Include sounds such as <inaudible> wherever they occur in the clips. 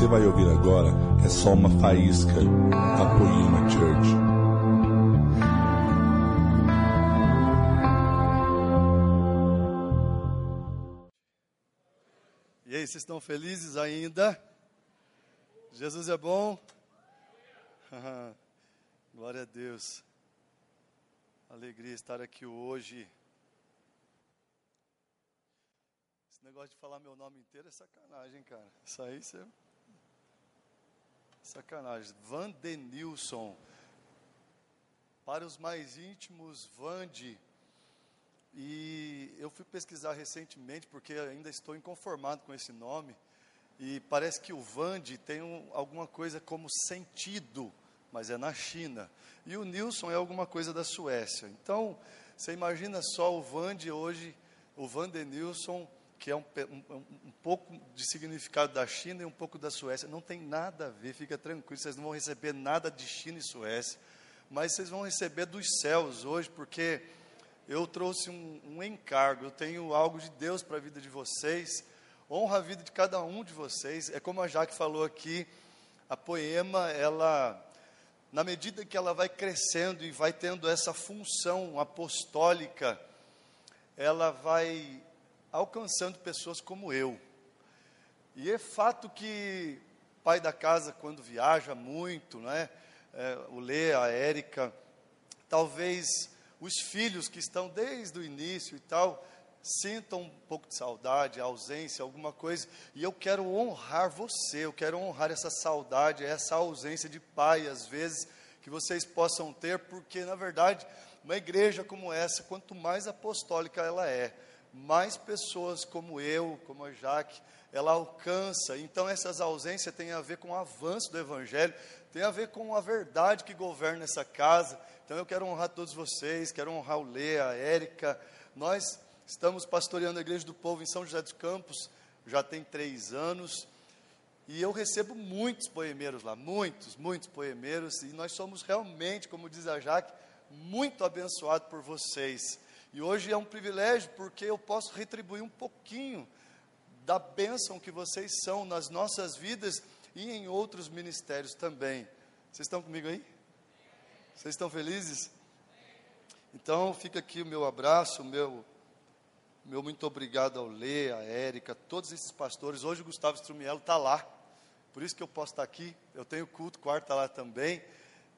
você vai ouvir agora é só uma faísca da Poema Church. E aí, vocês estão felizes ainda? Jesus é bom? <laughs> Glória a Deus. Alegria estar aqui hoje. Esse negócio de falar meu nome inteiro é sacanagem, cara. Isso aí você. Sacanagem. Vandenilson. Para os mais íntimos, Vande. E eu fui pesquisar recentemente, porque ainda estou inconformado com esse nome. E parece que o Vande tem um, alguma coisa como sentido, mas é na China. E o Nilson é alguma coisa da Suécia. Então, você imagina só o Vande hoje, o Vandenilson que é um, um, um, pouco de significado da China e um pouco da Suécia. Não tem nada a ver, fica tranquilo, vocês não vão receber nada de China e Suécia, mas vocês vão receber dos céus hoje, porque eu trouxe um, um encargo, eu tenho algo de Deus para a vida de vocês, honra a vida de cada um de vocês. É como a Jaque falou aqui, a poema, ela, na medida que ela vai crescendo e vai tendo essa função apostólica, ela vai alcançando pessoas como eu. E é fato que pai da casa, quando viaja muito, né? É, o Lê, a Érica, talvez os filhos que estão desde o início e tal, sintam um pouco de saudade, ausência, alguma coisa, e eu quero honrar você, eu quero honrar essa saudade, essa ausência de pai, às vezes, que vocês possam ter, porque, na verdade, uma igreja como essa, quanto mais apostólica ela é, mais pessoas como eu, como a Jaque, ela alcança. Então, essas ausências têm a ver com o avanço do Evangelho, tem a ver com a verdade que governa essa casa. Então, eu quero honrar todos vocês, quero honrar o Lê, a Érica. Nós estamos pastoreando a Igreja do Povo em São José dos Campos, já tem três anos. E eu recebo muitos poemeiros lá, muitos, muitos poemeiros. E nós somos realmente, como diz a Jaque, muito abençoados por vocês. E hoje é um privilégio porque eu posso retribuir um pouquinho da bênção que vocês são nas nossas vidas e em outros ministérios também. Vocês estão comigo aí? Vocês estão felizes? Então fica aqui o meu abraço, o meu, meu muito obrigado ao Lê, a Érica, todos esses pastores. Hoje o Gustavo Strumiello está lá, por isso que eu posso estar aqui. Eu tenho culto, quarto está lá também.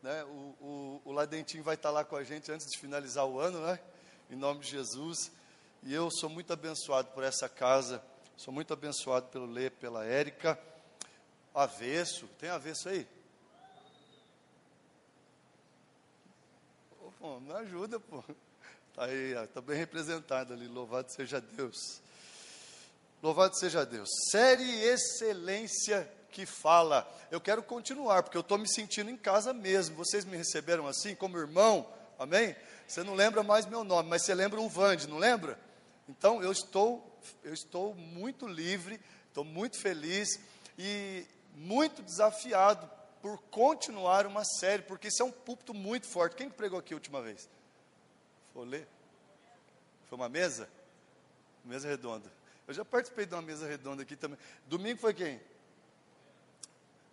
Né? O, o, o Ladentinho vai estar lá com a gente antes de finalizar o ano, né? Em nome de Jesus. E eu sou muito abençoado por essa casa, sou muito abençoado pelo Lê, pela Érica. Avesso, tem avesso aí? Pô, me ajuda, pô. Está aí, está bem representado ali. Louvado seja Deus. Louvado seja Deus. Série Excelência que fala. Eu quero continuar, porque eu estou me sentindo em casa mesmo. Vocês me receberam assim, como irmão? Amém? Você não lembra mais meu nome, mas você lembra o Vande, não lembra? Então eu estou, eu estou muito livre, estou muito feliz e muito desafiado por continuar uma série, porque isso é um púlpito muito forte. Quem pregou aqui a última vez? Foi ler? Foi uma mesa? Mesa redonda. Eu já participei de uma mesa redonda aqui também. Domingo foi quem?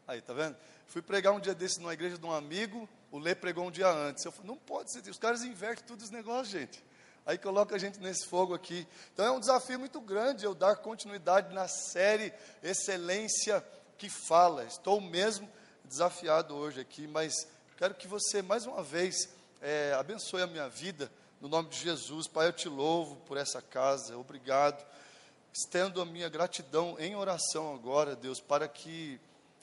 Aí, tá vendo? Fui pregar um dia desse numa igreja de um amigo, o Lê pregou um dia antes. Eu falei, não pode ser, os caras invertem tudo os negócios, gente. Aí coloca a gente nesse fogo aqui. Então é um desafio muito grande eu dar continuidade na série Excelência que Fala. Estou mesmo desafiado hoje aqui, mas quero que você mais uma vez é, abençoe a minha vida no nome de Jesus. Pai, eu te louvo por essa casa, obrigado. Estendo a minha gratidão em oração agora, Deus, para que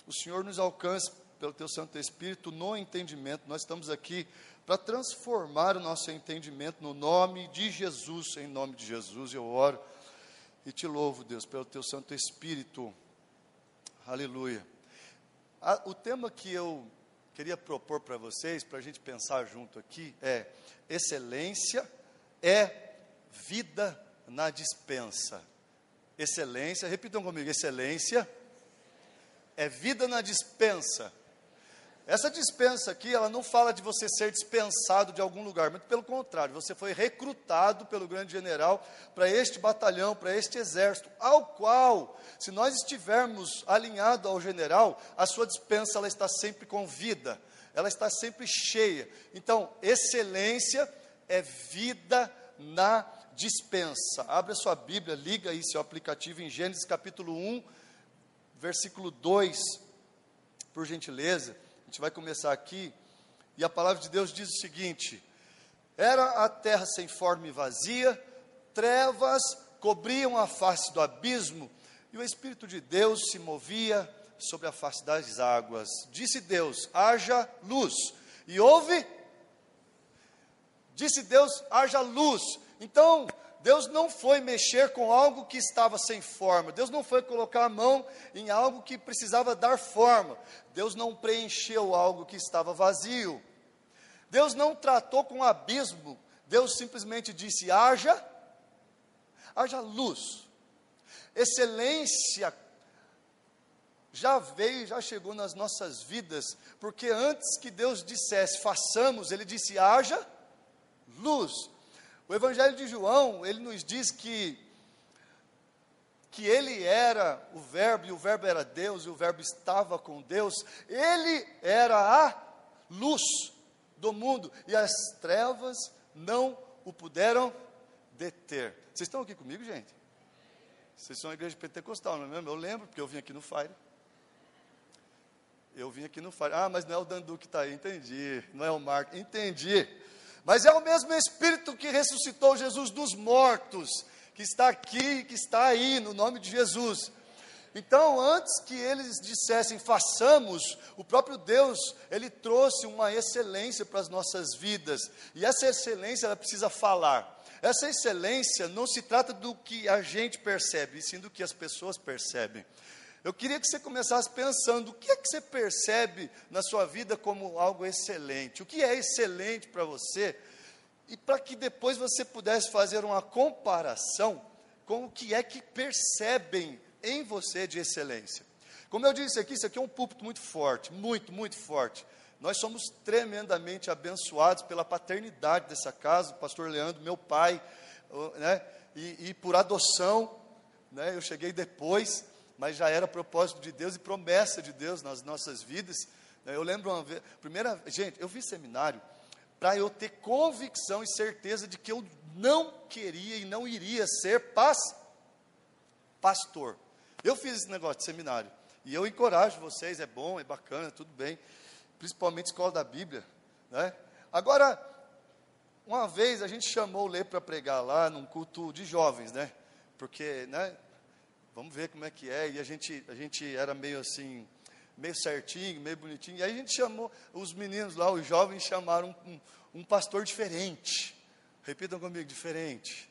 o Senhor nos alcance pelo teu Santo Espírito no entendimento. Nós estamos aqui para transformar o nosso entendimento no nome de Jesus, em nome de Jesus. Eu oro e te louvo, Deus, pelo teu Santo Espírito. Aleluia. o tema que eu queria propor para vocês, para a gente pensar junto aqui, é: excelência é vida na dispensa. Excelência, repitam comigo: excelência é vida na dispensa. Essa dispensa aqui, ela não fala de você ser dispensado de algum lugar, muito pelo contrário, você foi recrutado pelo grande general para este batalhão, para este exército, ao qual, se nós estivermos alinhados ao general, a sua dispensa ela está sempre com vida, ela está sempre cheia. Então, excelência é vida na dispensa. Abra sua Bíblia, liga aí seu aplicativo em Gênesis capítulo 1, versículo 2, por gentileza. Gente vai começar aqui, e a palavra de Deus diz o seguinte: Era a terra sem forma e vazia, trevas cobriam a face do abismo, e o Espírito de Deus se movia sobre a face das águas. Disse Deus: haja luz. E houve. Disse Deus: haja luz. Então, Deus não foi mexer com algo que estava sem forma. Deus não foi colocar a mão em algo que precisava dar forma. Deus não preencheu algo que estava vazio. Deus não tratou com o abismo. Deus simplesmente disse: haja, haja luz. Excelência já veio, já chegou nas nossas vidas, porque antes que Deus dissesse façamos, Ele disse: haja luz. O Evangelho de João, ele nos diz que que ele era o verbo e o verbo era Deus e o verbo estava com Deus. Ele era a luz do mundo e as trevas não o puderam deter. Vocês estão aqui comigo, gente? Vocês são a igreja pentecostal, não é mesmo? Eu lembro, porque eu vim aqui no Fire. Eu vim aqui no Fire. Ah, mas não é o Dandu que está aí, entendi. Não é o Marco, entendi. Mas é o mesmo Espírito que ressuscitou Jesus dos mortos, que está aqui, que está aí, no nome de Jesus. Então, antes que eles dissessem façamos, o próprio Deus, ele trouxe uma excelência para as nossas vidas. E essa excelência ela precisa falar. Essa excelência não se trata do que a gente percebe, e sim do que as pessoas percebem. Eu queria que você começasse pensando o que é que você percebe na sua vida como algo excelente. O que é excelente para você? E para que depois você pudesse fazer uma comparação com o que é que percebem em você de excelência. Como eu disse aqui, isso aqui é um púlpito muito forte, muito, muito forte. Nós somos tremendamente abençoados pela paternidade dessa casa, o pastor Leandro, meu pai, né? e, e por adoção, né? eu cheguei depois, mas já era propósito de Deus e promessa de Deus nas nossas vidas. Eu lembro uma vez, primeira, gente, eu fiz seminário para eu ter convicção e certeza de que eu não queria e não iria ser pas, pastor. Eu fiz esse negócio de seminário e eu encorajo vocês, é bom, é bacana, tudo bem, principalmente escola da Bíblia, né? Agora, uma vez a gente chamou o Lê para pregar lá num culto de jovens, né? Porque, né? Vamos ver como é que é. E a gente, a gente era meio assim, meio certinho, meio bonitinho. E aí a gente chamou, os meninos lá, os jovens, chamaram um, um, pastor diferente. Repitam comigo, diferente.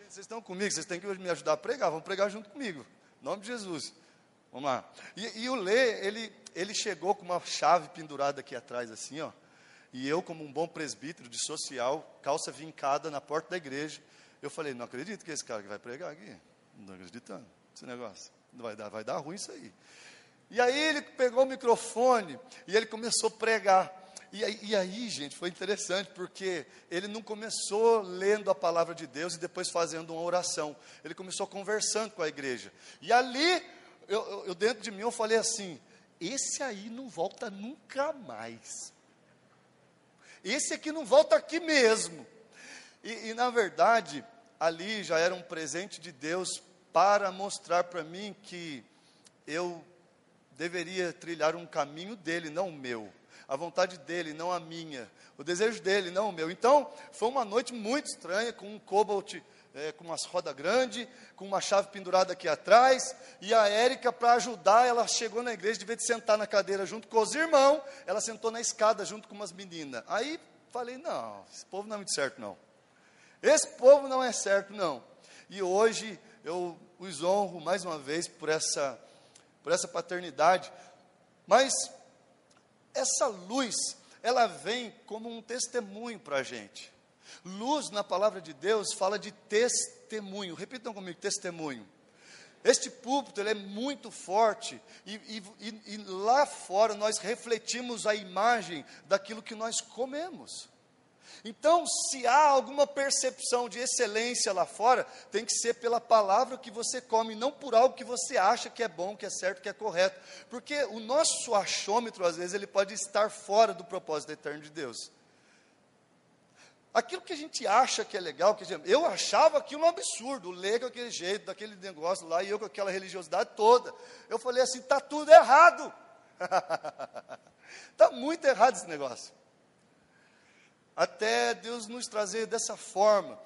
Vocês estão comigo, vocês têm que me ajudar a pregar, vão pregar junto comigo. Em nome de Jesus. Vamos lá. E, e o Lê, ele, ele chegou com uma chave pendurada aqui atrás, assim, ó. E eu, como um bom presbítero de social, calça vincada na porta da igreja, eu falei, não acredito que esse cara que vai pregar aqui. Não acreditando esse negócio. Vai dar, vai dar ruim isso aí. E aí ele pegou o microfone e ele começou a pregar. E aí, e aí, gente, foi interessante, porque ele não começou lendo a palavra de Deus e depois fazendo uma oração. Ele começou conversando com a igreja. E ali, eu, eu dentro de mim, eu falei assim: esse aí não volta nunca mais. Esse aqui não volta aqui mesmo. E, e na verdade, ali já era um presente de Deus para mostrar para mim que eu deveria trilhar um caminho dele, não o meu. A vontade dele, não a minha. O desejo dele, não o meu. Então, foi uma noite muito estranha, com um cobalt é, com umas rodas grandes, com uma chave pendurada aqui atrás, e a Érica, para ajudar, ela chegou na igreja, de vez de sentar na cadeira junto com os irmãos, ela sentou na escada junto com umas meninas. Aí falei, não, esse povo não é muito certo, não. Esse povo não é certo, não. E hoje eu os honro mais uma vez por essa, por essa paternidade. Mas essa luz, ela vem como um testemunho para a gente. Luz na palavra de Deus fala de testemunho. Repitam comigo: testemunho. Este púlpito ele é muito forte e, e, e, lá fora nós refletimos a imagem daquilo que nós comemos. Então, se há alguma percepção de excelência lá fora, tem que ser pela palavra que você come, não por algo que você acha que é bom, que é certo, que é correto. Porque o nosso achômetro, às vezes, ele pode estar fora do propósito eterno de Deus. Aquilo que a gente acha que é legal, que gente, eu achava aquilo um absurdo, ler com aquele jeito, daquele negócio lá, e eu com aquela religiosidade toda. Eu falei assim: está tudo errado. Está <laughs> muito errado esse negócio. Até Deus nos trazer dessa forma,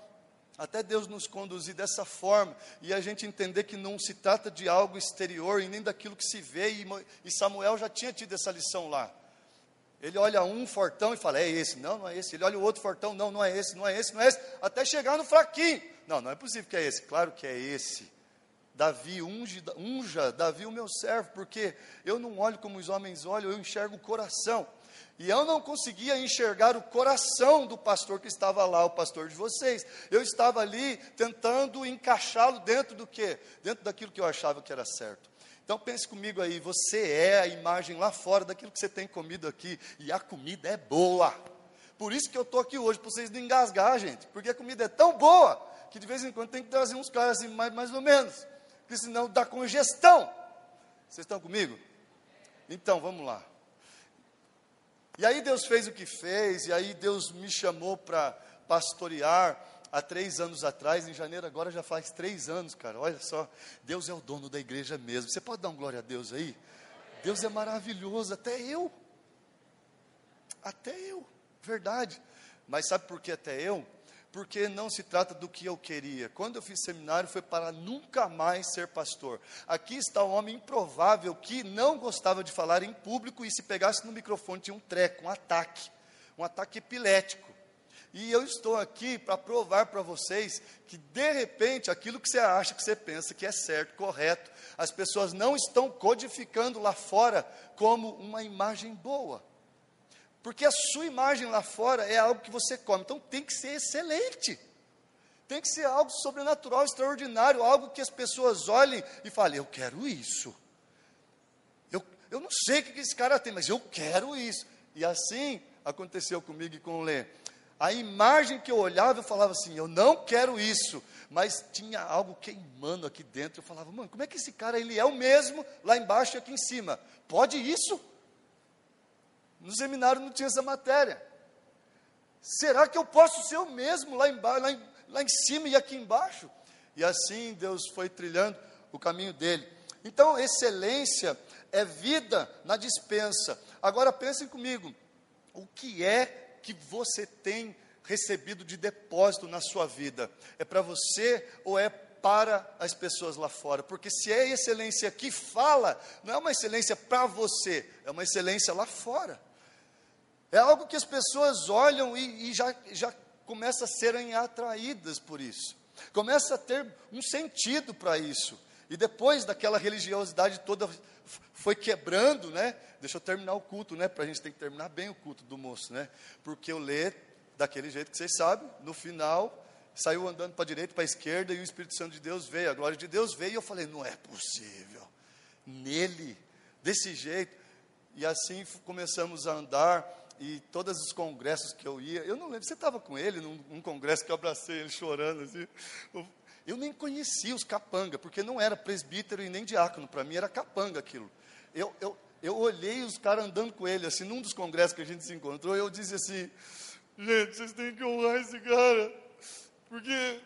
até Deus nos conduzir dessa forma, e a gente entender que não se trata de algo exterior e nem daquilo que se vê, e, Samuel já tinha tido essa lição lá. Ele olha um fortão e fala, é esse. Não, não é esse. Ele olha o outro fortão, não, não é esse, não é esse, não é esse. Até chegar no fraquinho. Não, não é possível que é esse. Claro que é esse. Davi, unge, unja Davi o meu servo, porque eu não olho como os homens olham, eu enxergo o coração. E eu não conseguia enxergar o coração do pastor que estava lá, o pastor de vocês. Eu estava ali tentando encaixá-lo dentro do quê? Dentro daquilo que eu achava que era certo. Então pense comigo aí, você é a imagem lá fora daquilo que você tem comido aqui, e a comida é boa. Por isso que eu estou aqui hoje, para vocês não engasgar, gente, porque a comida é tão boa que de vez em quando tem que trazer uns caras assim, mais, mais ou menos, porque senão dá congestão. Vocês estão comigo? Então, vamos lá. E aí Deus fez o que fez, e aí Deus me chamou para pastorear há três anos atrás, em janeiro agora já faz três anos, cara. Olha só, Deus é o dono da igreja mesmo. Você pode dar um glória a Deus aí? Deus é maravilhoso, até eu. Até eu, verdade. Mas sabe por que até eu? Porque não se trata do que eu queria. Quando eu fiz seminário foi para nunca mais ser pastor. Aqui está um homem improvável que não gostava de falar em público e se pegasse no microfone tinha um treco, um ataque, um ataque epilético. E eu estou aqui para provar para vocês que, de repente, aquilo que você acha, que você pensa que é certo, correto, as pessoas não estão codificando lá fora como uma imagem boa. Porque a sua imagem lá fora é algo que você come, então tem que ser excelente. Tem que ser algo sobrenatural, extraordinário, algo que as pessoas olhem e falem: Eu quero isso. Eu, eu não sei o que esse cara tem, mas eu quero isso. E assim aconteceu comigo e com o Lê a imagem que eu olhava, eu falava assim: eu não quero isso, mas tinha algo queimando aqui dentro. Eu falava, mano, como é que esse cara ele é o mesmo lá embaixo e aqui em cima? Pode isso? No seminário não tinha essa matéria. Será que eu posso ser o mesmo lá embaixo, lá em, lá em cima e aqui embaixo? E assim Deus foi trilhando o caminho dele. Então, excelência é vida na dispensa. Agora pensem comigo, o que é que você tem recebido de depósito na sua vida? É para você ou é para as pessoas lá fora? Porque se é excelência que fala, não é uma excelência para você, é uma excelência lá fora. É algo que as pessoas olham e, e já, já começam a serem atraídas por isso. Começa a ter um sentido para isso. E depois daquela religiosidade toda foi quebrando, né? Deixa eu terminar o culto, né? Para a gente tem que terminar bem o culto do moço, né? Porque eu lê daquele jeito que vocês sabem, no final saiu andando para a direita, para a esquerda e o Espírito Santo de Deus veio, a glória de Deus veio e eu falei, não é possível. Nele, desse jeito. E assim começamos a andar e todos os congressos que eu ia, eu não lembro, você estava com ele num, num, congresso que eu abracei ele chorando assim. Eu, eu nem conhecia os capanga, porque não era presbítero e nem diácono, para mim era capanga aquilo. Eu, eu, eu olhei os caras andando com ele, assim, num dos congressos que a gente se encontrou, eu disse assim, gente, vocês têm que honrar esse cara, porque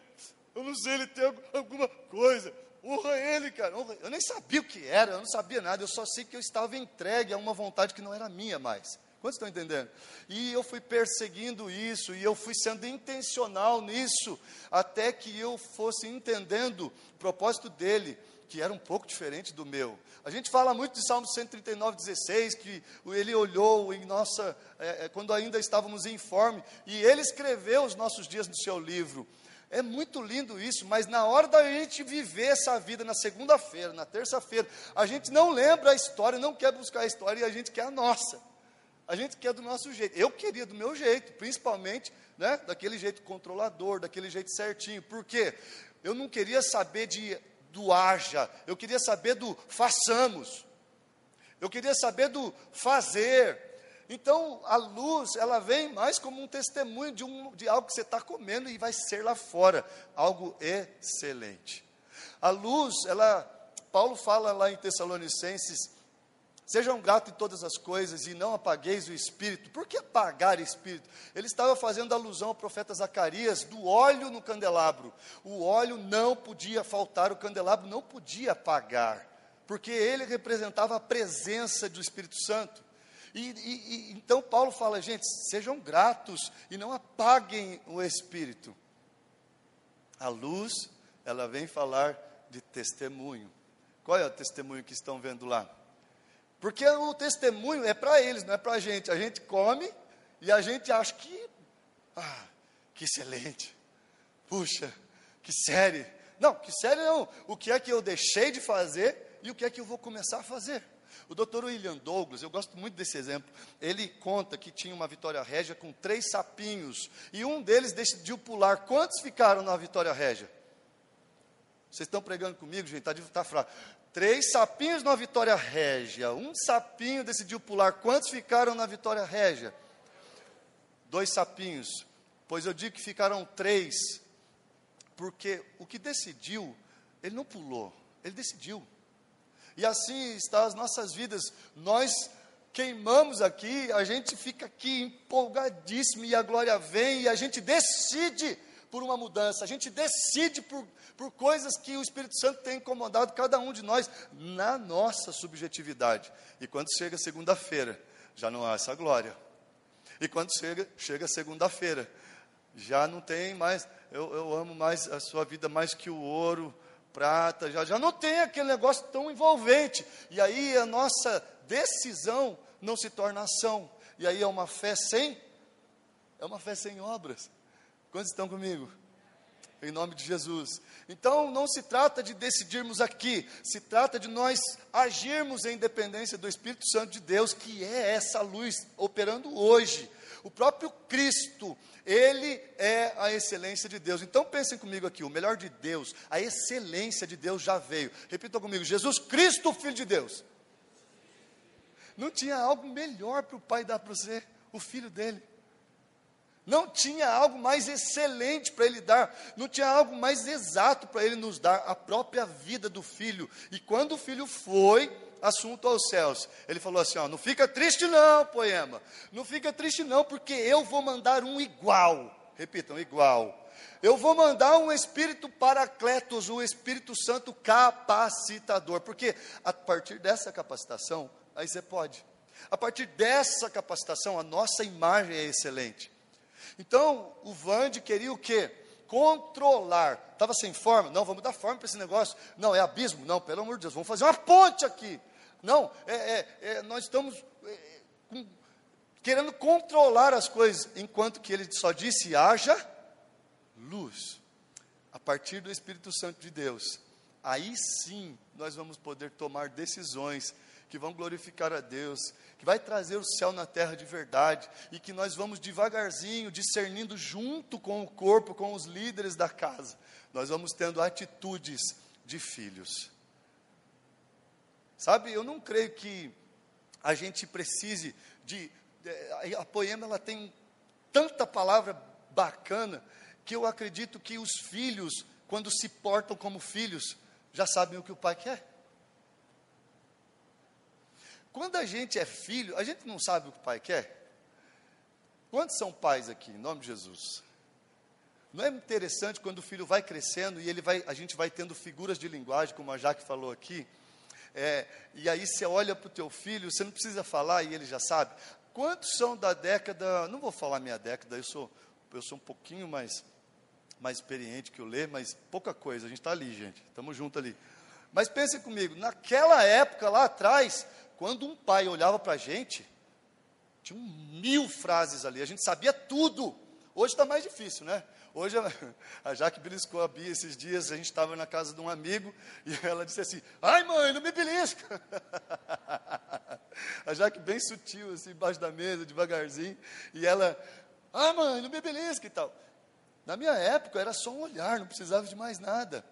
eu não sei, ele tem alguma coisa, honra ele, cara, honra. eu nem sabia o que era, eu não sabia nada, eu só sei que eu estava entregue a uma vontade que não era minha mais. Quantos estão entendendo? E eu fui perseguindo isso, e eu fui sendo intencional nisso, até que eu fosse entendendo o propósito dele, que era um pouco diferente do meu. A gente fala muito de Salmo 139, 16, que ele olhou em nossa, é, é, quando ainda estávamos em forma, e ele escreveu os nossos dias no seu livro. É muito lindo isso, mas na hora da gente viver essa vida na segunda-feira, na terça-feira, a gente não lembra a história, não quer buscar a história e a gente quer a nossa. A gente quer do nosso jeito. Eu queria do meu jeito, principalmente, né, daquele jeito controlador, daquele jeito certinho. Por quê? Eu não queria saber de do haja, eu queria saber do façamos, eu queria saber do fazer. Então, a luz, ela vem mais como um testemunho de, um, de algo que você está comendo e vai ser lá fora, algo excelente. A luz, ela, Paulo fala lá em Tessalonicenses, Sejam gratos em todas as coisas e não apagueis o espírito. Por que apagar espírito? Ele estava fazendo alusão ao profeta Zacarias do óleo no candelabro. O óleo não podia faltar, o candelabro não podia apagar, porque ele representava a presença do Espírito Santo. E, e, e, então Paulo fala, gente, sejam gratos e não apaguem o espírito. A luz, ela vem falar de testemunho. Qual é o testemunho que estão vendo lá? Porque o testemunho é para eles, não é para a gente. A gente come e a gente acha que, ah, que excelente. Puxa, que série. Não, que série não. O que é que eu deixei de fazer e o que é que eu vou começar a fazer. O doutor William Douglas, eu gosto muito desse exemplo, ele conta que tinha uma Vitória Régia com três sapinhos, e um deles decidiu pular. Quantos ficaram na Vitória Régia? Vocês estão pregando comigo, gente? Está tá fraco. Três sapinhos na Vitória Régia. Um sapinho decidiu pular. Quantos ficaram na Vitória Régia? Dois sapinhos. Pois eu digo que ficaram três. Porque o que decidiu, ele não pulou, ele decidiu. E assim está as nossas vidas. Nós queimamos aqui, a gente fica aqui empolgadíssimo e a glória vem e a gente decide por uma mudança, a gente decide por, por coisas que o Espírito Santo tem incomodado cada um de nós na nossa subjetividade. E quando chega segunda-feira, já não há essa glória. E quando chega, chega segunda-feira, já não tem mais, eu, eu amo mais a sua vida mais que o ouro, prata, já, já não tem aquele negócio tão envolvente. E aí a nossa decisão não se torna ação. E aí é uma fé sem, é uma fé sem obras. Quantos estão comigo? Em nome de Jesus. Então, não se trata de decidirmos aqui, se trata de nós agirmos em dependência do Espírito Santo de Deus, que é essa luz operando hoje. O próprio Cristo, ele é a excelência de Deus. Então, pensem comigo aqui: o melhor de Deus, a excelência de Deus já veio. Repitam comigo: Jesus Cristo, Filho de Deus. Não tinha algo melhor para o Pai dar para você, o Filho dele. Não tinha algo mais excelente para ele dar, não tinha algo mais exato para ele nos dar, a própria vida do filho. E quando o filho foi assunto aos céus, ele falou assim: ó, não fica triste não, poema, não fica triste não, porque eu vou mandar um igual. Repitam, igual. Eu vou mandar um Espírito Paracletos, o Espírito Santo capacitador, porque a partir dessa capacitação, aí você pode. A partir dessa capacitação, a nossa imagem é excelente. Então, o Vande queria o quê? Controlar. Estava sem forma? Não, vamos dar forma para esse negócio. Não, é abismo? Não, pelo amor de Deus, vamos fazer uma ponte aqui. Não, é, é, é nós estamos é, com, querendo controlar as coisas, enquanto que ele só disse: haja luz. A partir do Espírito Santo de Deus, aí sim nós vamos poder tomar decisões que vão glorificar a Deus, que vai trazer o céu na terra de verdade e que nós vamos devagarzinho, discernindo junto com o corpo, com os líderes da casa, nós vamos tendo atitudes de filhos. Sabe, eu não creio que a gente precise de. A poema ela tem tanta palavra bacana que eu acredito que os filhos, quando se portam como filhos, já sabem o que o pai quer. Quando a gente é filho, a gente não sabe o que o pai quer. Quantos são pais aqui, em nome de Jesus? Não é interessante quando o filho vai crescendo e ele vai, a gente vai tendo figuras de linguagem, como a Jaque falou aqui, é, e aí você olha para o teu filho, você não precisa falar e ele já sabe. Quantos são da década, não vou falar minha década, eu sou, eu sou um pouquinho mais, mais experiente que o Lê, mas pouca coisa, a gente está ali, gente, estamos juntos ali. Mas pensem comigo, naquela época lá atrás, quando um pai olhava para a gente, tinha mil frases ali, a gente sabia tudo. Hoje está mais difícil, né? Hoje <laughs> a Jaque beliscou a Bia esses dias, a gente estava na casa de um amigo e ela disse assim: Ai mãe, não me belisca. <laughs> A Jaque bem sutil, assim, embaixo da mesa, devagarzinho, e ela: Ai mãe, não me belisca e tal. Na minha época era só um olhar, não precisava de mais nada.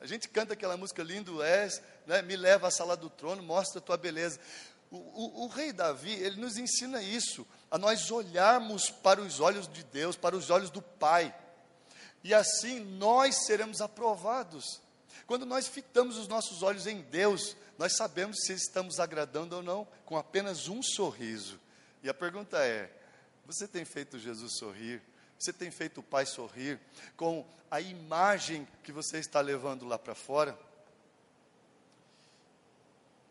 A gente canta aquela música lindo és, né? me leva à sala do trono, mostra a tua beleza. O, o, o, rei Davi, ele nos ensina isso, a nós olharmos para os olhos de Deus, para os olhos do Pai, e assim nós seremos aprovados. Quando nós fitamos os nossos olhos em Deus, nós sabemos se estamos agradando ou não com apenas um sorriso. E a pergunta é: você tem feito Jesus sorrir? Você tem feito o Pai sorrir com a imagem que você está levando lá para fora?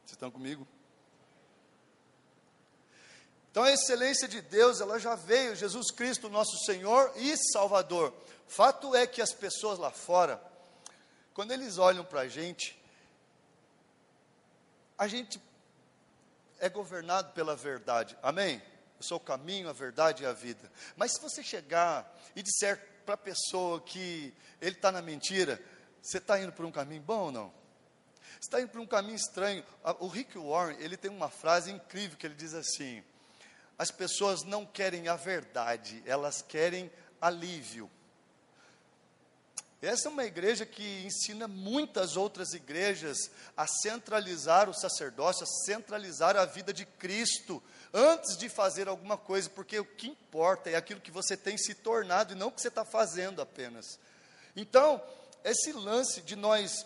Vocês estão comigo? Então a excelência de Deus, ela já veio, Jesus Cristo, nosso Senhor e Salvador. Fato é que as pessoas lá fora, quando eles olham para a gente, a gente é governado pela verdade. Amém? Eu sou o caminho, a verdade e a vida. Mas se você chegar e disser para a pessoa que ele está na mentira, você está indo por um caminho bom ou não? Está indo por um caminho estranho. O Rick Warren, ele tem uma frase incrível que ele diz assim: as pessoas não querem a verdade, elas querem alívio. Essa é uma igreja que ensina muitas outras igrejas a centralizar o sacerdócio, a centralizar a vida de Cristo, antes de fazer alguma coisa, porque o que importa é aquilo que você tem se tornado e não o que você está fazendo apenas. Então, esse lance de nós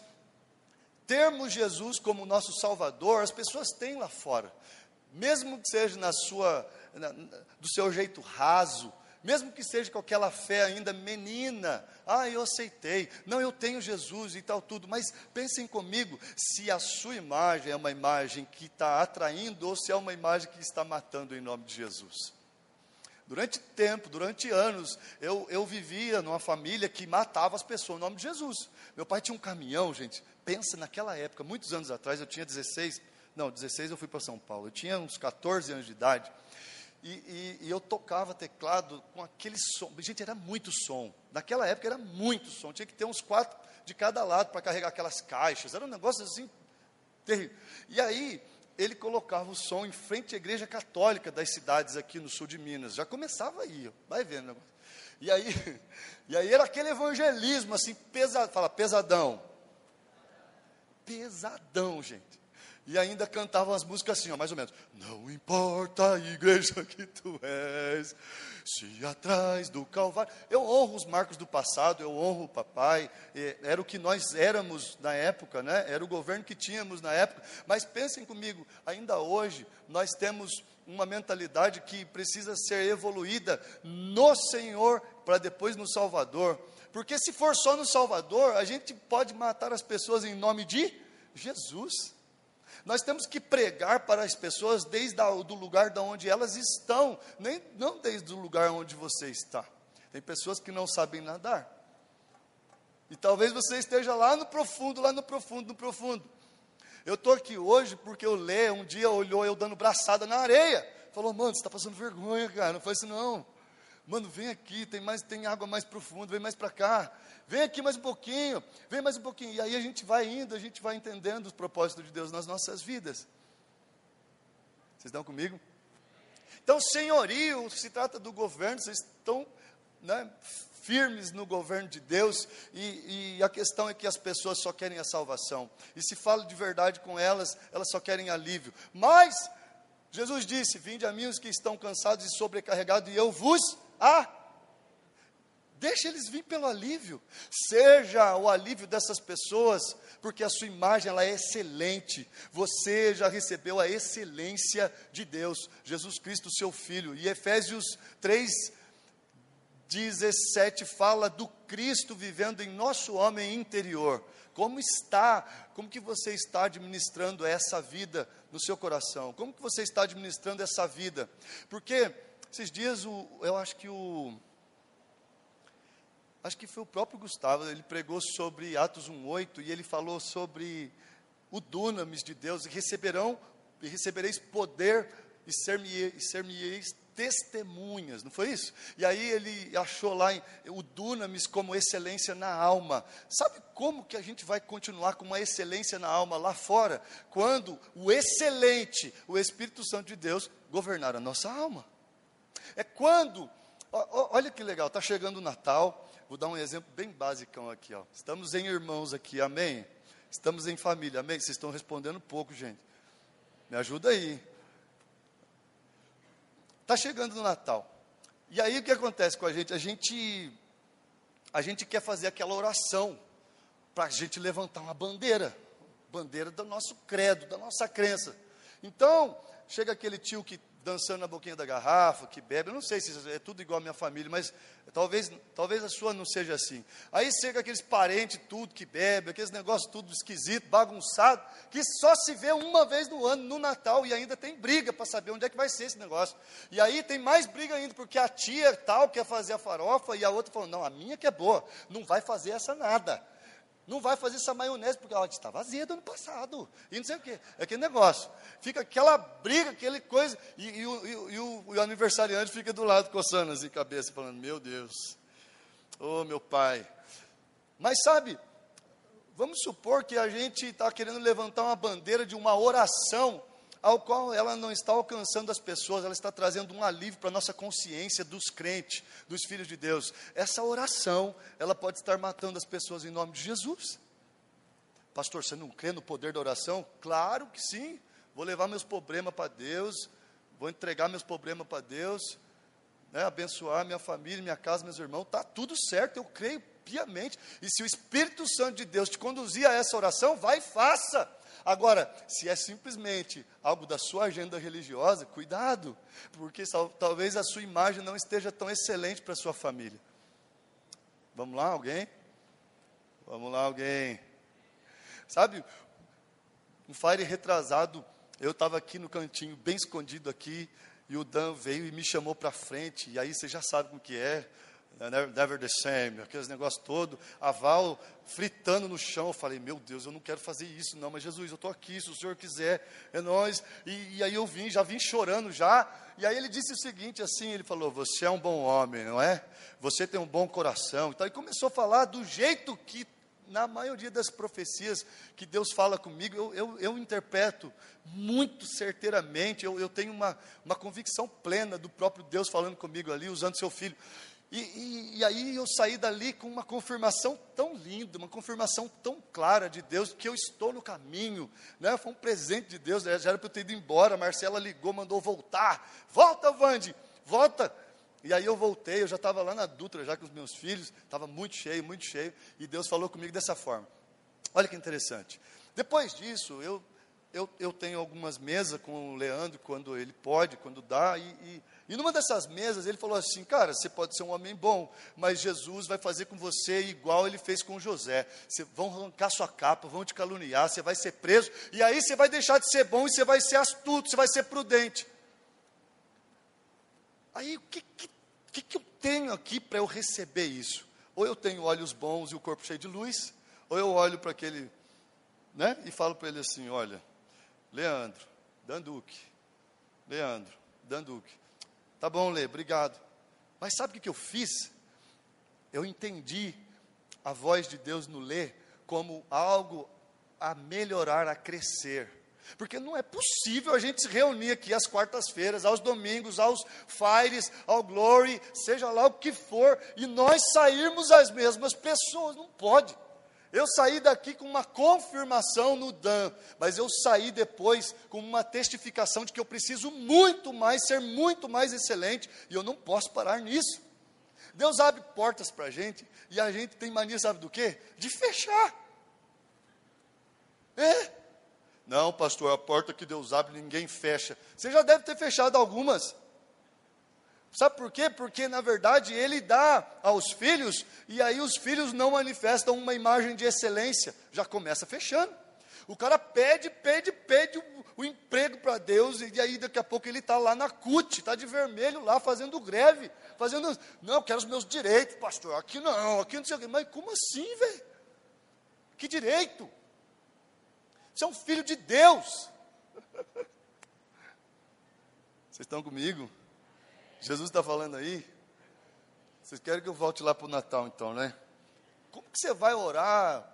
termos Jesus como nosso Salvador, as pessoas têm lá fora, mesmo que seja na sua, na, do seu jeito raso, mesmo que seja com aquela fé ainda menina, ah, eu aceitei, não, eu tenho Jesus e tal, tudo, mas pensem comigo, se a sua imagem é uma imagem que está atraindo ou se é uma imagem que está matando em nome de Jesus. Durante tempo, durante anos, eu, eu vivia numa família que matava as pessoas em nome de Jesus. Meu pai tinha um caminhão, gente, pensa naquela época, muitos anos atrás, eu tinha 16, não, 16 eu fui para São Paulo, eu tinha uns 14 anos de idade, e, e, e, eu tocava teclado com aquele som. Gente, era muito som. Naquela época era muito som. Tinha que ter uns quatro de cada lado para carregar aquelas caixas. Era um negócio assim terrível. E aí ele colocava o som em frente à igreja católica das cidades aqui no sul de Minas. Já começava aí, vai vendo. E aí, <laughs> e aí era aquele evangelismo assim, pesado, fala pesadão. Pesadão, gente e ainda cantavam as músicas assim, ó, mais ou menos. Não importa a igreja <laughs> que tu és, se atrás do Calvário. Eu honro os marcos do passado, eu honro o papai, era o que nós éramos na época, né? era o governo que tínhamos na época. Mas pensem comigo, ainda hoje nós temos uma mentalidade que precisa ser evoluída no Senhor para depois no Salvador. Porque se for só no Salvador, a gente pode matar as pessoas em nome de Jesus. Nós temos que pregar para as pessoas desde o lugar de onde elas estão, nem, não desde o lugar onde você está. Tem pessoas que não sabem nadar. E talvez você esteja lá no profundo, lá no profundo, no profundo. Eu estou aqui hoje porque o Lê um dia olhou eu dando braçada na areia. Falou, mano, você está passando vergonha, cara. Não foi assim, não. Mano, vem aqui, tem mais, tem água mais profunda, vem mais para cá. Vem aqui mais um pouquinho, vem mais um pouquinho. E aí a gente vai indo, a gente vai entendendo os propósitos de Deus nas nossas vidas. Vocês estão comigo? Então, senhorio, se trata do governo, vocês estão né, firmes no governo de Deus, e, e, a questão é que as pessoas só querem a salvação. E se fala de verdade com elas, elas só querem alívio. Mas, Jesus disse: Vinde a mim os que estão cansados e sobrecarregados, e eu vos ah, deixa eles vir pelo alívio. Seja o alívio dessas pessoas, porque a sua imagem ela é excelente. Você já recebeu a excelência de Deus, Jesus Cristo, seu filho. E Efésios 3 17 fala do Cristo vivendo em nosso homem interior. Como está? Como que você está administrando essa vida no seu coração? Como que você está administrando essa vida? Porque esses dias, o, eu acho que o. Acho que foi o próprio Gustavo, ele pregou sobre Atos 1,8 e ele falou sobre o dunamis de Deus, e receberão, e recebereis poder e ser-me-eis ser testemunhas, não foi isso? E aí ele achou lá o dunamis como excelência na alma. Sabe como que a gente vai continuar com uma excelência na alma lá fora? Quando o excelente, o Espírito Santo de Deus, governar a nossa alma. É quando olha que legal, está chegando o Natal. Vou dar um exemplo bem basicão aqui. Ó. Estamos em irmãos aqui, amém? Estamos em família, amém? Vocês estão respondendo pouco, gente. Me ajuda aí. Está chegando o Natal. E aí o que acontece com a gente? A gente, a gente quer fazer aquela oração para a gente levantar uma bandeira, bandeira do nosso credo, da nossa crença. Então, chega aquele tio que dançando na boquinha da garrafa, que bebe, eu não sei se é tudo igual a minha família, mas talvez, talvez a sua não seja assim. Aí chega aqueles parentes tudo que bebe, aqueles negócios tudo esquisito, bagunçado, que só se vê uma vez no ano, no Natal, e ainda tem briga para saber onde é que vai ser esse negócio. E aí tem mais briga ainda, porque a tia tal quer fazer a farofa, e a outra falou, não, a minha que é boa, não vai fazer essa nada. Não vai fazer essa maionese, porque ela está vazia do ano passado. E não sei o quê. É aquele negócio. Fica aquela briga, aquele coisa. E, e, o, e, o, o, aniversariante fica do lado coçando assim, cabeça, falando: Meu Deus, oh meu pai. Mas sabe, vamos supor que a gente está querendo levantar uma bandeira de uma oração ao qual ela não está alcançando as pessoas, ela está trazendo um alívio para a nossa consciência dos crentes, dos filhos de Deus. Essa oração, ela pode estar matando as pessoas em nome de Jesus. Pastor, você não crê no poder da oração? Claro que sim. Vou levar meus problemas para Deus, vou entregar meus problemas para Deus, né, abençoar minha família, minha casa, meus irmãos, está tudo certo, eu creio piamente. E se o Espírito Santo de Deus te conduzir a essa oração, vai e faça. Agora, se é simplesmente algo da sua agenda religiosa, cuidado, porque talvez a sua imagem não esteja tão excelente para a sua família. Vamos lá, alguém? Vamos lá, alguém. Sabe, um fire retrasado, eu estava aqui no cantinho, bem escondido aqui, e o Dan veio e me chamou para frente, e aí você já sabe como que é, né, never the same, aqueles negócios todo, a Val fritando no chão, eu falei, meu Deus, eu não quero fazer isso não, mas Jesus, eu estou aqui, se o Senhor quiser, é nós, e, e, aí eu vim, já vim chorando já, e aí ele disse o seguinte, assim, ele falou, você é um bom homem, não é? Você tem um bom coração, então, e começou a falar do jeito que, na maioria das profecias que Deus fala comigo, eu, eu, eu interpreto muito certeiramente, eu, eu tenho uma, uma convicção plena do próprio Deus falando comigo ali, usando seu filho, e, e, e, aí eu saí dali com uma confirmação tão linda, uma confirmação tão clara de Deus, que eu estou no caminho, né? foi um presente de Deus, já era para eu ter ido embora, a Marcela ligou, mandou voltar, volta Vande, volta, e aí eu voltei, eu já estava lá na Dutra, já com os meus filhos, estava muito cheio, muito cheio, e Deus falou comigo dessa forma, olha que interessante, depois disso, eu, eu, eu tenho algumas mesas com o Leandro, quando ele pode, quando dá, e, e e numa dessas mesas ele falou assim: Cara, você pode ser um homem bom, mas Jesus vai fazer com você igual ele fez com José. Você, vão arrancar sua capa, vão te caluniar, você vai ser preso, e aí você vai deixar de ser bom e você vai ser astuto, você vai ser prudente. Aí o que, que, que, que eu tenho aqui para eu receber isso? Ou eu tenho olhos bons e o corpo cheio de luz, ou eu olho para aquele, né, e falo para ele assim: Olha, Leandro, Danduque, Leandro, Danduque Tá bom, Lê, obrigado. Mas sabe o que eu fiz? Eu entendi a voz de Deus no Lê como algo a melhorar, a crescer. Porque não é possível a gente se reunir aqui às quartas-feiras, aos domingos, aos fires, ao glory, seja lá o que for, e nós sairmos as mesmas pessoas. Não pode. Eu saí daqui com uma confirmação no Dan, mas eu saí depois com uma testificação de que eu preciso muito mais, ser muito mais excelente, e eu não posso parar nisso. Deus abre portas para a gente, e a gente tem mania, sabe do quê? De fechar. É. Não, pastor, a porta que Deus abre ninguém fecha. Você já deve ter fechado algumas. Sabe por quê? Porque na verdade ele dá aos filhos e aí os filhos não manifestam uma imagem de excelência, já começa fechando. O cara pede, pede, pede o, o emprego para Deus e aí daqui a pouco ele está lá na CUT, está de vermelho lá fazendo greve, fazendo, não, eu quero os meus direitos, pastor, aqui não, aqui não sei o quê. Mas como assim, velho? Que direito? Você é um filho de Deus. <laughs> Vocês estão comigo? Jesus está falando aí. Vocês querem que eu volte lá para o Natal, então, né? Como que você vai orar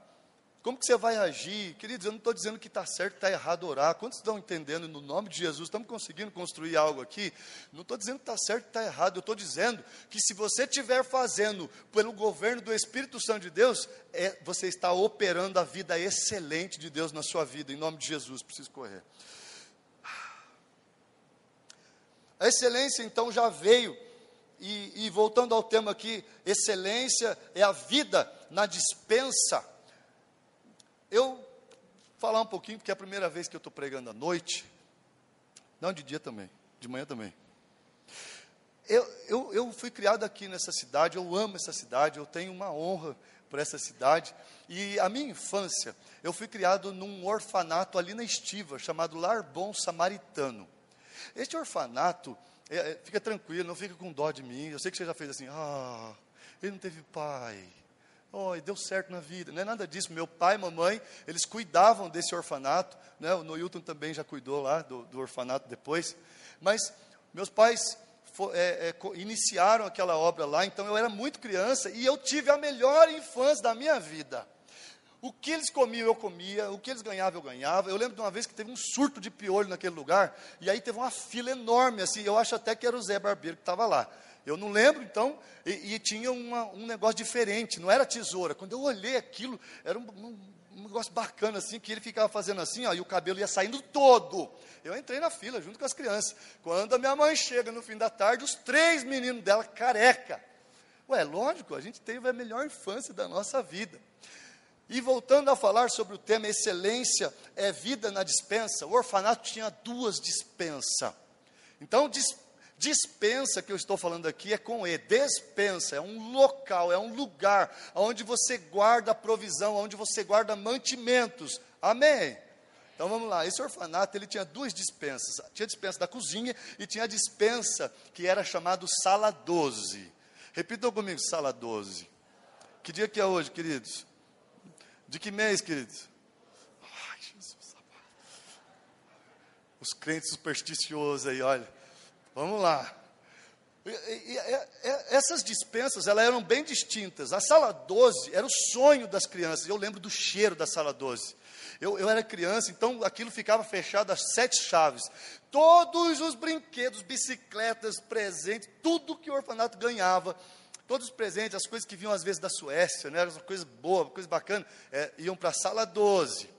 Como que você vai agir? Queridos, eu não estou dizendo que está certo, está errado orar. Quantos estão entendendo no nome de Jesus? Estamos conseguindo construir algo aqui? Não estou dizendo que está certo, está errado. Eu estou dizendo que se você estiver fazendo pelo governo do Espírito Santo de Deus, é, você está operando a vida excelente de Deus na sua vida. Em nome de Jesus, preciso correr. A excelência então já veio. E, e voltando ao tema aqui, excelência é a vida na dispensa eu falar um pouquinho, porque é a primeira vez que eu estou pregando à noite, não de dia também, de manhã também. Eu, eu, eu fui criado aqui nessa cidade, eu amo essa cidade, eu tenho uma honra por essa cidade. E a minha infância, eu fui criado num orfanato ali na Estiva, chamado Lar Bom Samaritano. Este orfanato, é, é, fica tranquilo, não fica com dó de mim. Eu sei que você já fez assim, ah, ele não teve pai, Oh, deu certo na vida. Não é nada disso. Meu pai e mamãe, eles cuidavam desse orfanato. Né? O Noilton também já cuidou lá do, do orfanato depois. Mas meus pais for, é, é, iniciaram aquela obra lá, então eu era muito criança e eu tive a melhor infância da minha vida. O que eles comiam, eu comia, o que eles ganhavam, eu ganhava. Eu lembro de uma vez que teve um surto de piolho naquele lugar, e aí teve uma fila enorme, assim, eu acho até que era o Zé Barbeiro que estava lá. Eu não lembro, então, e, e tinha uma, um negócio diferente, não era tesoura. Quando eu olhei aquilo, era um, um, um, negócio bacana, assim, que ele ficava fazendo assim, ó, e o cabelo ia saindo todo. Eu entrei na fila, junto com as crianças. Quando a minha mãe chega no fim da tarde, os três meninos dela careca. Ué, lógico, a gente teve a melhor infância da nossa vida. E voltando a falar sobre o tema excelência é vida na dispensa, o orfanato tinha duas dispensas. Então, dispensa que eu estou falando aqui é com E, despensa, é um local, é um lugar onde você guarda provisão, onde você guarda mantimentos. Amém? Então vamos lá, esse orfanato ele tinha duas dispensas. Tinha a dispensa da cozinha e tinha a dispensa que era chamado sala 12. Repitam comigo, sala 12. Que dia que é hoje, queridos? De que mês, queridos? Ai, Jesus. Os crentes supersticiosos aí, olha. Vamos lá. E, e, e, essas dispensas elas eram bem distintas. A sala 12 era o sonho das crianças. Eu lembro do cheiro da sala 12. Eu, eu era criança, então aquilo ficava fechado às sete chaves. Todos os brinquedos, bicicletas, presentes, tudo que o orfanato ganhava, todos os presentes, as coisas que vinham às vezes da Suécia, né, eram coisas boas, coisas bacanas, é, iam para a sala 12.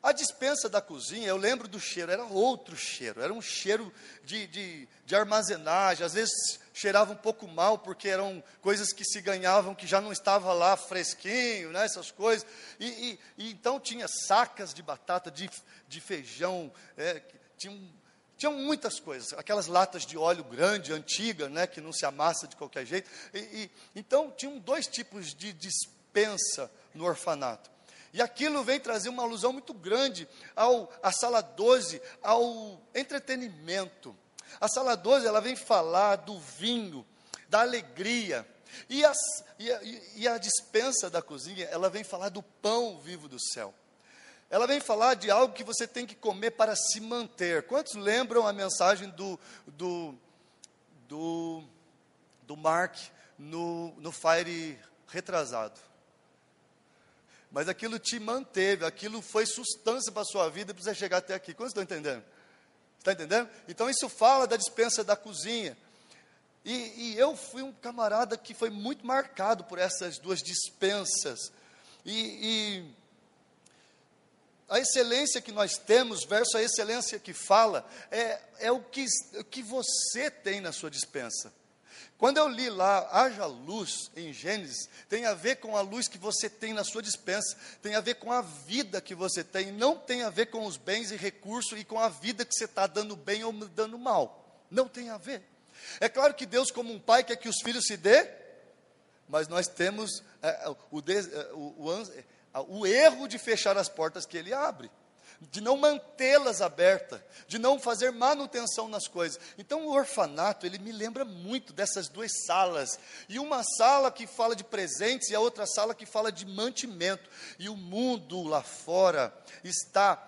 A dispensa da cozinha, eu lembro do cheiro, era outro cheiro, era um cheiro de, de, de, armazenagem, às vezes cheirava um pouco mal, porque eram coisas que se ganhavam que já não estava lá fresquinho, né, essas coisas. E, e, e então tinha sacas de batata, de, de feijão, é, tinha, tinham muitas coisas, aquelas latas de óleo grande, antiga, né, que não se amassa de qualquer jeito. E, e, então tinham dois tipos de dispensa no orfanato. E aquilo vem trazer uma alusão muito grande ao a sala 12, ao entretenimento. A sala 12, ela vem falar do vinho, da alegria. E, as, e, a, e a dispensa da cozinha, ela vem falar do pão vivo do céu. Ela vem falar de algo que você tem que comer para se manter. Quantos lembram a mensagem do, do, do, do Mark no, no Fire retrasado? mas aquilo te manteve, aquilo foi sustância para a sua vida para você chegar até aqui. Quantos estão entendendo? Está entendendo? Então isso fala da dispensa da cozinha. E, e, eu fui um camarada que foi muito marcado por essas duas dispensas. E, e a excelência que nós temos versus a excelência que fala é, é o, que, o que você tem na sua dispensa. Quando eu li lá, haja luz em Gênesis, tem a ver com a luz que você tem na sua dispensa, tem a ver com a vida que você tem, não tem a ver com os bens e recursos e com a vida que você está dando bem ou dando mal. Não tem a ver. É claro que Deus, como um pai, quer que os filhos se dê, mas nós temos é, o, é, o, o, o erro de fechar as portas que ele abre de não mantê-las abertas, de não fazer manutenção nas coisas. Então o orfanato, ele me lembra muito dessas duas salas. E uma sala que fala de presentes e a outra sala que fala de mantimento. E o mundo lá fora está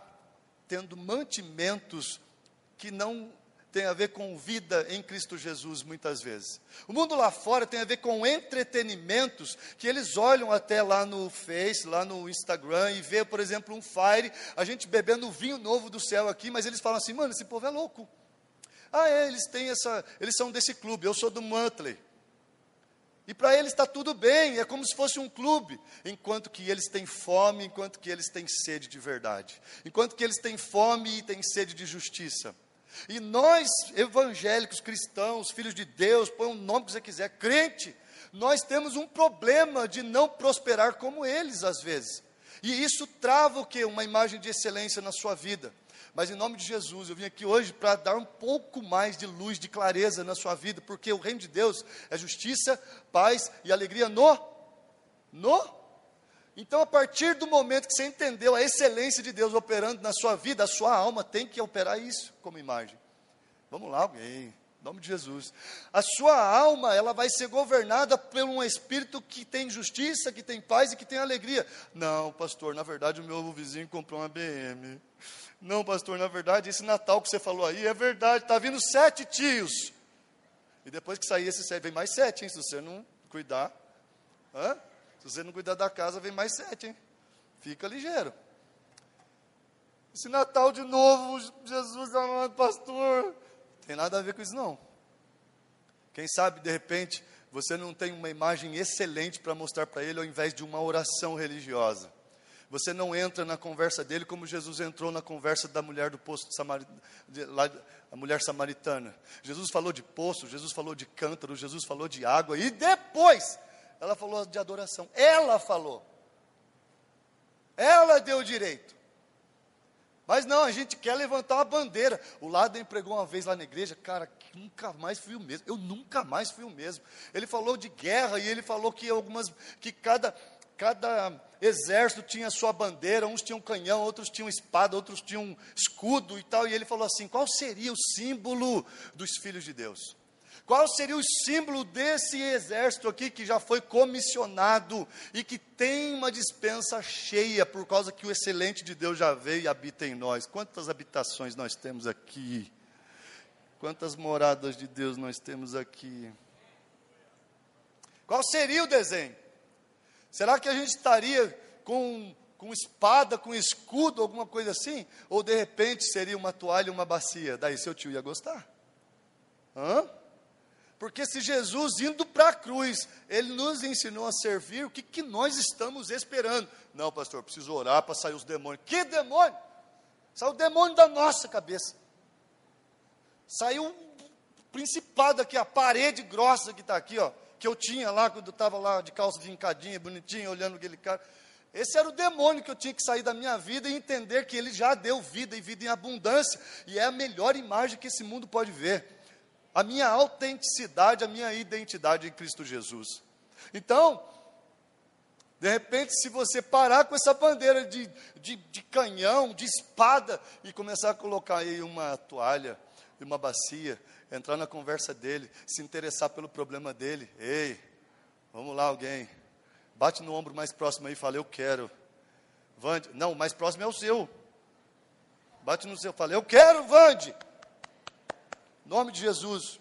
tendo mantimentos que não tem a ver com vida em Cristo Jesus, muitas vezes. O mundo lá fora tem a ver com entretenimentos que eles olham até lá no Face, lá no Instagram e vê, por exemplo, um Fire, a gente bebendo vinho novo do céu aqui, mas eles falam assim, mano, esse povo é louco. Ah, é, eles têm essa, eles são desse clube, eu sou do Monthly. E para eles está tudo bem, é como se fosse um clube, enquanto que eles têm fome, enquanto que eles têm sede de verdade, enquanto que eles têm fome e têm sede de justiça. E nós, evangélicos, cristãos, filhos de Deus, põe o nome que você quiser, crente, nós temos um problema de não prosperar como eles às vezes. E isso trava o que? Uma imagem de excelência na sua vida. Mas em nome de Jesus, eu vim aqui hoje para dar um pouco mais de luz, de clareza na sua vida, porque o reino de Deus é justiça, paz e alegria no no então, a partir do momento que você entendeu a excelência de Deus operando na sua vida, a sua alma tem que operar isso como imagem. Vamos lá, alguém. Em nome de Jesus. A sua alma, ela vai ser governada por um espírito que tem justiça, que tem paz e que tem alegria. Não, pastor, na verdade o meu vizinho comprou uma BM. Não, pastor, na verdade esse Natal que você falou aí é verdade, está vindo sete tios. E depois que sair esse sete, vem mais sete, hein, se você não cuidar. Hã? Se você não cuidar da casa, vem mais sete, hein? Fica ligeiro. Esse Natal de novo, Jesus amado pastor. Tem nada a ver com isso, não. Quem sabe, de repente, você não tem uma imagem excelente para mostrar para ele, ao invés de uma oração religiosa. Você não entra na conversa dele como Jesus entrou na conversa da mulher do poço de Samar... de, lá, a mulher samaritana. Jesus falou de poço, Jesus falou de cântaro, Jesus falou de água, e depois ela falou de adoração. Ela falou. Ela deu o direito. Mas não, a gente quer levantar uma bandeira. O Laden pregou uma vez lá na igreja, cara, nunca mais fui o mesmo. Eu nunca mais fui o mesmo. Ele falou de guerra e ele falou que algumas, que cada, cada exército tinha sua bandeira, uns tinham canhão, outros tinham espada, outros tinham escudo e tal. E ele falou assim: qual seria o símbolo dos filhos de Deus? Qual seria o símbolo desse exército aqui que já foi comissionado e que tem uma dispensa cheia por causa que o excelente de Deus já veio e habita em nós? Quantas habitações nós temos aqui? Quantas moradas de Deus nós temos aqui? Qual seria o desenho? Será que a gente estaria com, com espada, com escudo, alguma coisa assim? Ou de repente seria uma toalha e uma bacia? Daí seu tio ia gostar. Hã? Porque se Jesus indo para a cruz, ele nos ensinou a servir, o que, que nós estamos esperando? Não, pastor, preciso orar para sair os demônios. Que demônio? Saiu o demônio da nossa cabeça. Saiu o principado aqui, a parede grossa que está aqui, ó, que eu tinha lá quando eu estava lá de calça vincadinha, bonitinha, olhando aquele cara. Esse era o demônio que eu tinha que sair da minha vida e entender que ele já deu vida e vida em abundância. E é a melhor imagem que esse mundo pode ver a minha autenticidade, a minha identidade em Cristo Jesus. Então, de repente, se você parar com essa bandeira de, de, de canhão, de espada, e começar a colocar aí uma toalha e uma bacia, entrar na conversa dele, se interessar pelo problema dele, ei, vamos lá, alguém, bate no ombro mais próximo aí e fala, eu quero. Vande, não, o mais próximo é o seu. Bate no seu, fala, eu quero, Vande nome de Jesus.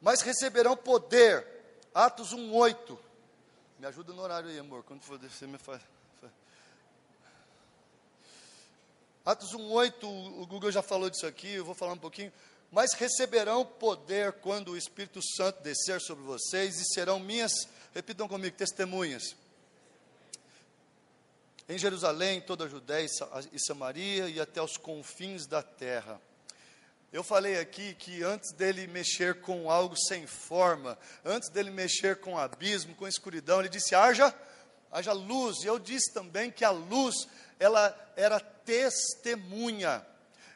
Mas receberão poder. Atos 1:8. Me ajuda no horário aí, amor. Quando for descer, me faz. Atos 1:8, o Google já falou disso aqui, eu vou falar um pouquinho. Mas receberão poder quando o Espírito Santo descer sobre vocês e serão minhas, repitam comigo, testemunhas. Em Jerusalém, toda a Judéia e Samaria e até os confins da terra. Eu falei aqui que antes dele mexer com algo sem forma, antes dele mexer com abismo, com escuridão, ele disse: haja, haja luz. E eu disse também que a luz, ela era testemunha.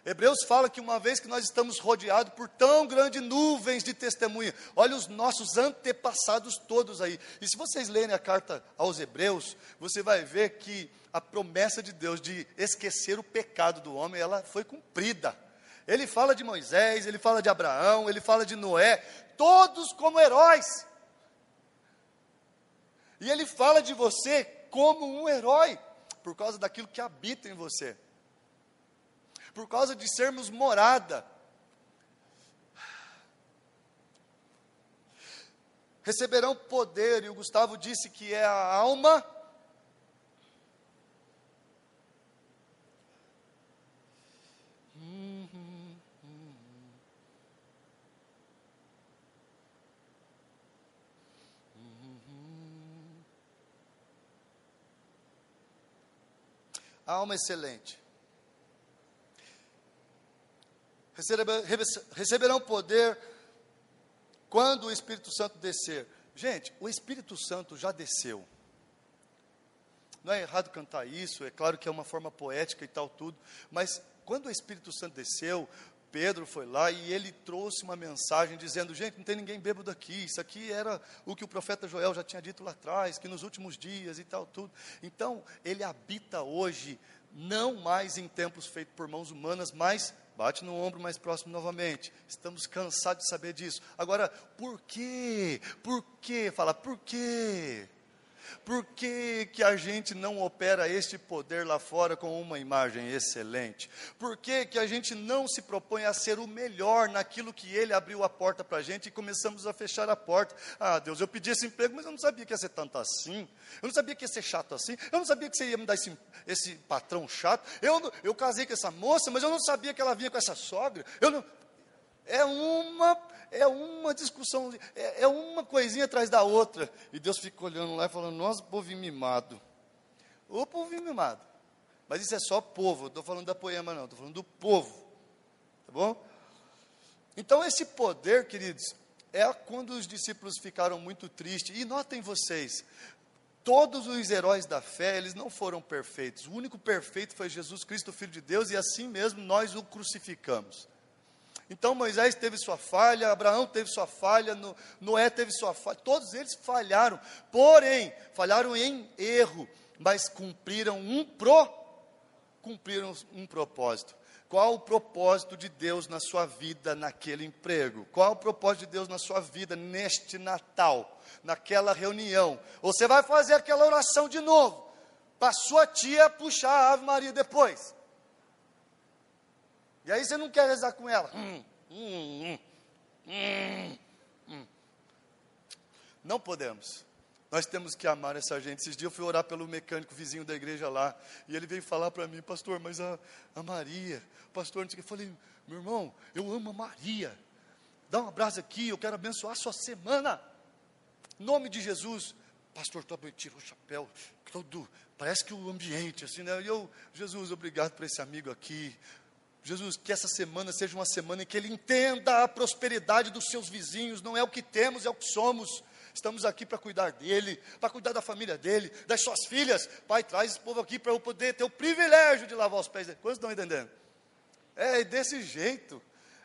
Hebreus fala que uma vez que nós estamos rodeados por tão grandes nuvens de testemunha, olha os nossos antepassados todos aí. E se vocês lerem a carta aos Hebreus, você vai ver que a promessa de Deus de esquecer o pecado do homem, ela foi cumprida. Ele fala de Moisés, ele fala de Abraão, ele fala de Noé, todos como heróis. E ele fala de você como um herói, por causa daquilo que habita em você, por causa de sermos morada. Receberão poder, e o Gustavo disse que é a alma alma excelente. Receberão poder quando o Espírito Santo descer. Gente, o Espírito Santo já desceu. Não é errado cantar isso, é claro que é uma forma poética e tal tudo, mas quando o Espírito Santo desceu, Pedro foi lá e ele trouxe uma mensagem dizendo: gente, não tem ninguém bêbado aqui. Isso aqui era o que o profeta Joel já tinha dito lá atrás, que nos últimos dias e tal, tudo. Então, ele habita hoje, não mais em templos feitos por mãos humanas, mas Bate no ombro mais próximo novamente. Estamos cansados de saber disso. Agora, por quê? Por quê? Fala, por quê? Por que, que a gente não opera este poder lá fora com uma imagem excelente? Por que, que a gente não se propõe a ser o melhor naquilo que Ele abriu a porta para a gente e começamos a fechar a porta? Ah, Deus, eu pedi esse emprego, mas eu não sabia que ia ser tanto assim. Eu não sabia que ia ser chato assim. Eu não sabia que você ia me dar esse, esse patrão chato. Eu, eu casei com essa moça, mas eu não sabia que ela vinha com essa sogra. Eu não, é uma é uma discussão, é, é uma coisinha atrás da outra. E Deus fica olhando lá e falando, nossa, povo mimado. O povo mimado. Mas isso é só povo, não estou falando da poema não, estou falando do povo. Tá bom? Então esse poder, queridos, é quando os discípulos ficaram muito tristes. E notem vocês, todos os heróis da fé, eles não foram perfeitos. O único perfeito foi Jesus Cristo, Filho de Deus, e assim mesmo nós o crucificamos. Então Moisés teve sua falha, Abraão teve sua falha, Noé teve sua falha, todos eles falharam, porém, falharam em erro, mas cumpriram um pro, cumpriram um propósito. Qual o propósito de Deus na sua vida naquele emprego? Qual o propósito de Deus na sua vida neste Natal, naquela reunião? Você vai fazer aquela oração de novo, para sua tia puxar a Ave Maria depois. E aí você não quer rezar com ela. Hum, hum, hum, não podemos. Nós temos que amar essa gente. Esses dias eu fui orar pelo mecânico vizinho da igreja lá. E ele veio falar para mim, pastor, mas a, a Maria, pastor. Eu falei, meu irmão, eu amo a Maria. Dá um abraço aqui, eu quero abençoar a sua semana. Em nome de Jesus. Pastor, Tobi tirou o chapéu, todo, parece que o ambiente, assim, né? E eu, Jesus, obrigado por esse amigo aqui. Jesus, que essa semana seja uma semana em que ele entenda a prosperidade dos seus vizinhos, não é o que temos, é o que somos. Estamos aqui para cuidar dele, para cuidar da família dele, das suas filhas. Pai, traz esse povo aqui para eu poder ter o privilégio de lavar os pés dele. Quantos estão entendendo? É desse jeito.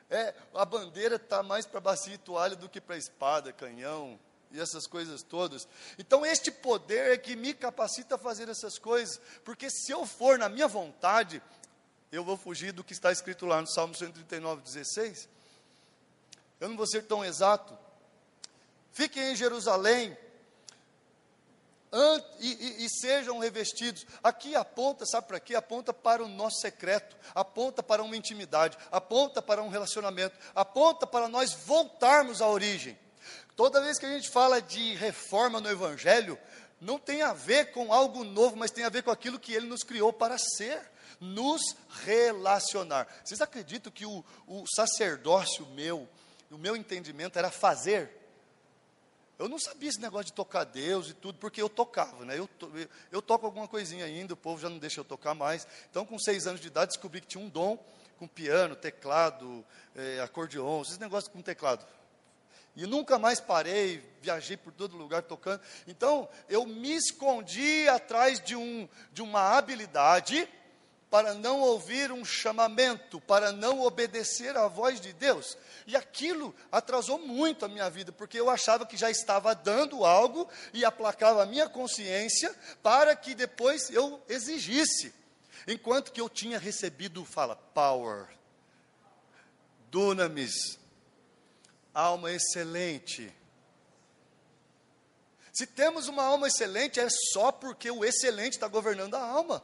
É, a bandeira está mais para bacia e toalha do que para espada, canhão e essas coisas todas. Então, este poder é que me capacita a fazer essas coisas, porque se eu for na minha vontade, eu vou fugir do que está escrito lá no Salmo 139, 16. Eu não vou ser tão exato. Fiquem em Jerusalém e, e, e, sejam revestidos. Aqui aponta, sabe para quê? Aponta para o nosso secreto, aponta para uma intimidade, aponta para um relacionamento, aponta para nós voltarmos à origem. Toda vez que a gente fala de reforma no Evangelho, não tem a ver com algo novo, mas tem a ver com aquilo que ele nos criou para ser nos relacionar. Vocês acreditam que o, o sacerdócio meu, o meu entendimento era fazer? Eu não sabia esse negócio de tocar Deus e tudo, porque eu tocava, né? Eu, eu, eu, toco alguma coisinha ainda, o povo já não deixa eu tocar mais. Então, com seis anos de idade, descobri que tinha um dom com piano, teclado, é, acordeon, esses negócios com teclado. E nunca mais parei, viajei por todo lugar tocando. Então, eu me escondi atrás de, um, de uma habilidade para não ouvir um chamamento, para não obedecer à voz de Deus. E aquilo atrasou muito a minha vida, porque eu achava que já estava dando algo e aplacava a minha consciência para que depois eu exigisse. Enquanto que eu tinha recebido, fala, power, dunamis, alma excelente. Se temos uma alma excelente, é só porque o excelente está governando a alma.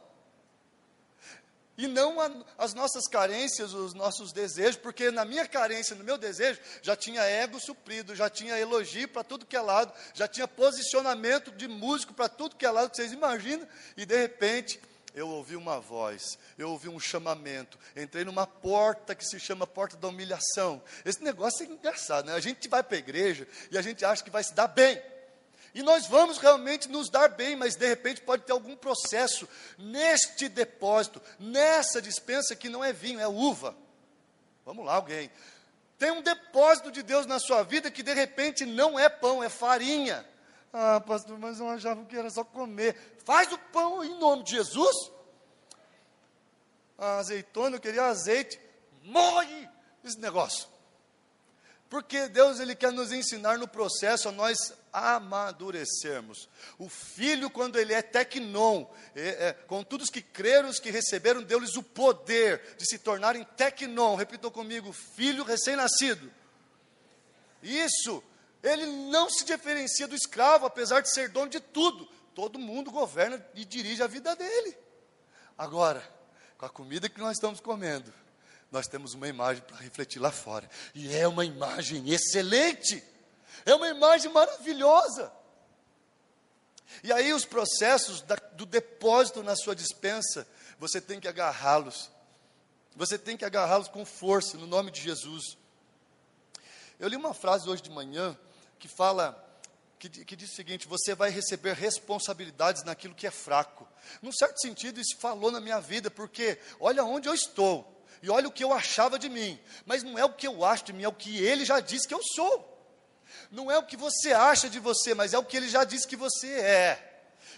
E não a, as nossas carências, os nossos desejos, porque na minha carência, no meu desejo, já tinha ego suprido, já tinha elogio para tudo que é lado, já tinha posicionamento de músico para tudo que é lado, que vocês imaginam, e de repente eu ouvi uma voz, eu ouvi um chamamento, entrei numa porta que se chama porta da humilhação. Esse negócio é engraçado, né? A gente vai para a igreja e a gente acha que vai se dar bem. E nós vamos realmente nos dar bem, mas de repente pode ter algum processo neste depósito, nessa dispensa que não é vinho, é uva. Vamos lá, alguém. Tem um depósito de Deus na sua vida que de repente não é pão, é farinha. Ah, pastor, mas eu achava que era só comer. Faz o pão em nome de Jesus. A azeitona, eu queria azeite. Morre esse negócio. Porque Deus ele quer nos ensinar no processo a nós amadurecermos. O filho, quando ele é tecnon, é, é, contudo os que creram, os que receberam, deu-lhes o poder de se tornarem tecnon. Repitam comigo, filho recém-nascido. Isso, ele não se diferencia do escravo, apesar de ser dono de tudo. Todo mundo governa e dirige a vida dele. Agora, com a comida que nós estamos comendo, nós temos uma imagem para refletir lá fora. E é uma imagem excelente. É uma imagem maravilhosa. E aí os processos da, do depósito na sua dispensa, você tem que agarrá-los. Você tem que agarrá-los com força, no nome de Jesus. Eu li uma frase hoje de manhã que fala, que, que diz o seguinte: você vai receber responsabilidades naquilo que é fraco. Num certo sentido, isso falou na minha vida, porque olha onde eu estou e olha o que eu achava de mim, mas não é o que eu acho de mim, é o que ele já disse que eu sou. Não é o que você acha de você, mas é o que ele já disse que você é.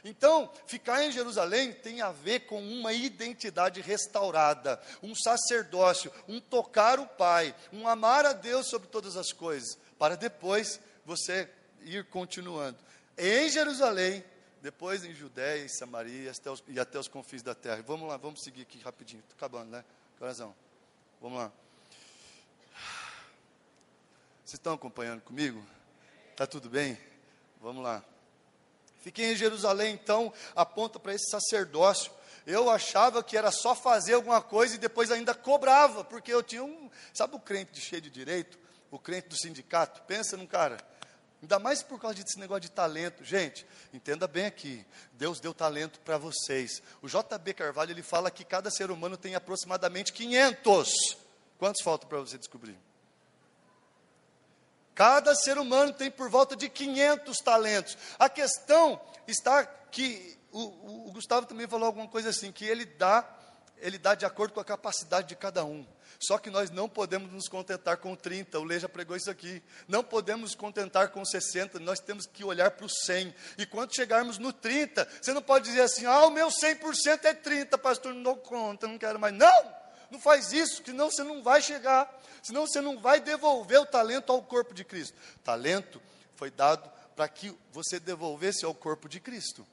Então, ficar em Jerusalém tem a ver com uma identidade restaurada, um sacerdócio, um tocar o Pai, um amar a Deus sobre todas as coisas, para depois você ir continuando. Em Jerusalém, depois em Judéia e Samaria e até os confins da terra. Vamos lá, vamos seguir aqui rapidinho, estou acabando, né? Coração, vamos lá. Vocês estão acompanhando comigo? Está tudo bem? Vamos lá. Fiquei em Jerusalém, então, aponta para esse sacerdócio. Eu achava que era só fazer alguma coisa e depois ainda cobrava, porque eu tinha um. Sabe o crente de cheio de direito? O crente do sindicato? Pensa num cara Ainda mais por causa desse negócio de talento. Gente, entenda bem aqui. Deus deu talento para vocês. O JB Carvalho, ele fala que cada ser humano tem aproximadamente 500. Quantos faltam para você descobrir? Cada ser humano tem por volta de 500 talentos. A questão está que o, o Gustavo também falou alguma coisa assim, que ele dá, ele dá de acordo com a capacidade de cada um. Só que nós não podemos nos contentar com 30, o Lê já pregou isso aqui. Não podemos nos contentar com 60, nós temos que olhar para o 100. E quando chegarmos no 30, você não pode dizer assim: ah, o meu 100% é 30, pastor, não dou conta, não quero mais. Não! Não faz isso, senão você não vai chegar, senão você não vai devolver o talento ao corpo de Cristo. Talento foi dado para que você devolvesse ao corpo de Cristo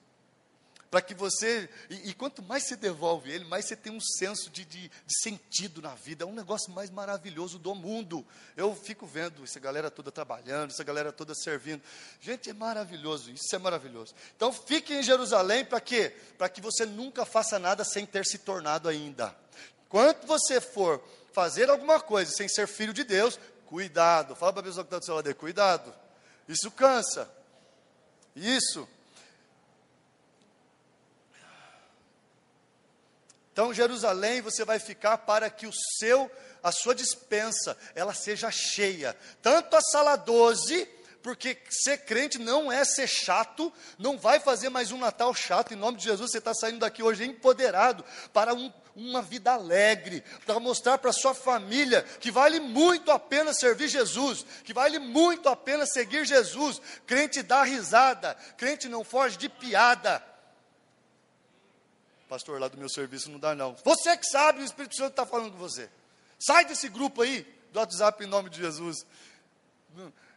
para que você, e, e, quanto mais você devolve ele, mais você tem um senso de, de, de, sentido na vida, é um negócio mais maravilhoso do mundo. Eu fico vendo essa galera toda trabalhando, essa galera toda servindo. Gente, é maravilhoso, isso é maravilhoso. Então fique em Jerusalém para quê? Para que você nunca faça nada sem ter se tornado ainda. Quando você for fazer alguma coisa sem ser filho de Deus, cuidado. Fala para a pessoa que está do seu lado, cuidado. Isso cansa. Isso Então, Jerusalém, você vai ficar para que o seu, a sua dispensa, ela seja cheia. Tanto a sala 12, porque ser crente não é ser chato, não vai fazer mais um Natal chato. Em nome de Jesus, você está saindo daqui hoje empoderado para um, uma vida alegre, para mostrar para sua família que vale muito a pena servir Jesus, que vale muito a pena seguir Jesus. Crente dá risada, crente não foge de piada, pastor lá do meu serviço não dá não. Você que sabe, o Espírito Santo está falando com você. Sai desse grupo aí, do WhatsApp em nome de Jesus.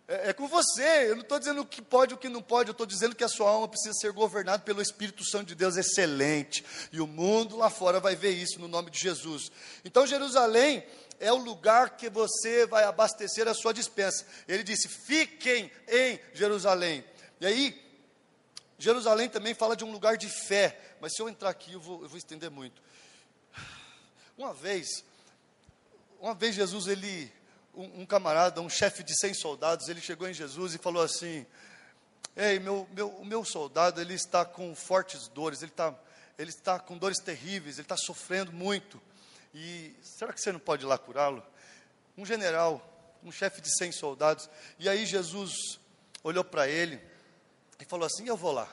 É, é com você, eu não estou dizendo o que pode e o que não pode, eu estou dizendo que a sua alma precisa ser governada pelo Espírito Santo de Deus excelente. E o mundo lá fora vai ver isso no nome de Jesus. Então Jerusalém é o lugar que você vai abastecer a sua dispensa. Ele disse: fiquem em Jerusalém. E aí, Jerusalém também fala de um lugar de fé, mas se eu entrar aqui eu vou, eu vou estender muito. Uma vez, uma vez Jesus, ele, um, um camarada, um chefe de 100 soldados, ele chegou em Jesus e falou assim: Ei, meu, meu, o meu soldado, ele está com fortes dores, ele está, ele está com dores terríveis, ele está sofrendo muito. E será que você não pode ir lá curá-lo? Um general, um chefe de 100 soldados. E aí Jesus olhou para ele e falou assim: Eu vou lá.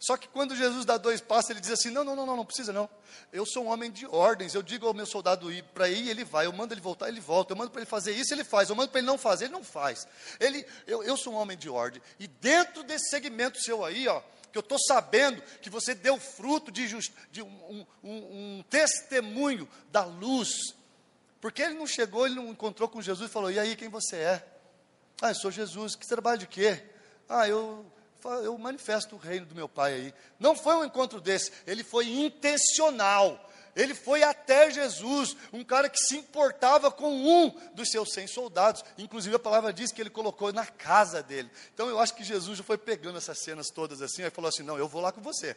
Só que quando Jesus dá dois passos, ele diz assim: Não, não, não, não, não precisa não. Eu sou um homem de ordens. Eu digo ao meu soldado ir para ir, ele vai. Eu mando ele voltar, ele volta. Eu mando para ele fazer isso, ele faz. Eu mando para ele não fazer, ele não faz. Ele, eu, eu sou um homem de ordem. E dentro desse segmento seu aí, ó, que eu estou sabendo que você deu fruto de, just, de um, um, um, testemunho da luz. Porque ele não chegou, ele não encontrou com Jesus e falou: E aí, quem você é? Ah, eu sou Jesus. Que trabalho de quê? Ah, eu eu manifesto o reino do meu pai aí. Não foi um encontro desse, ele foi intencional. Ele foi até Jesus, um cara que se importava com um dos seus cem soldados. Inclusive a palavra diz que ele colocou na casa dele. Então eu acho que Jesus já foi pegando essas cenas todas assim, aí falou assim: Não, eu vou lá com você,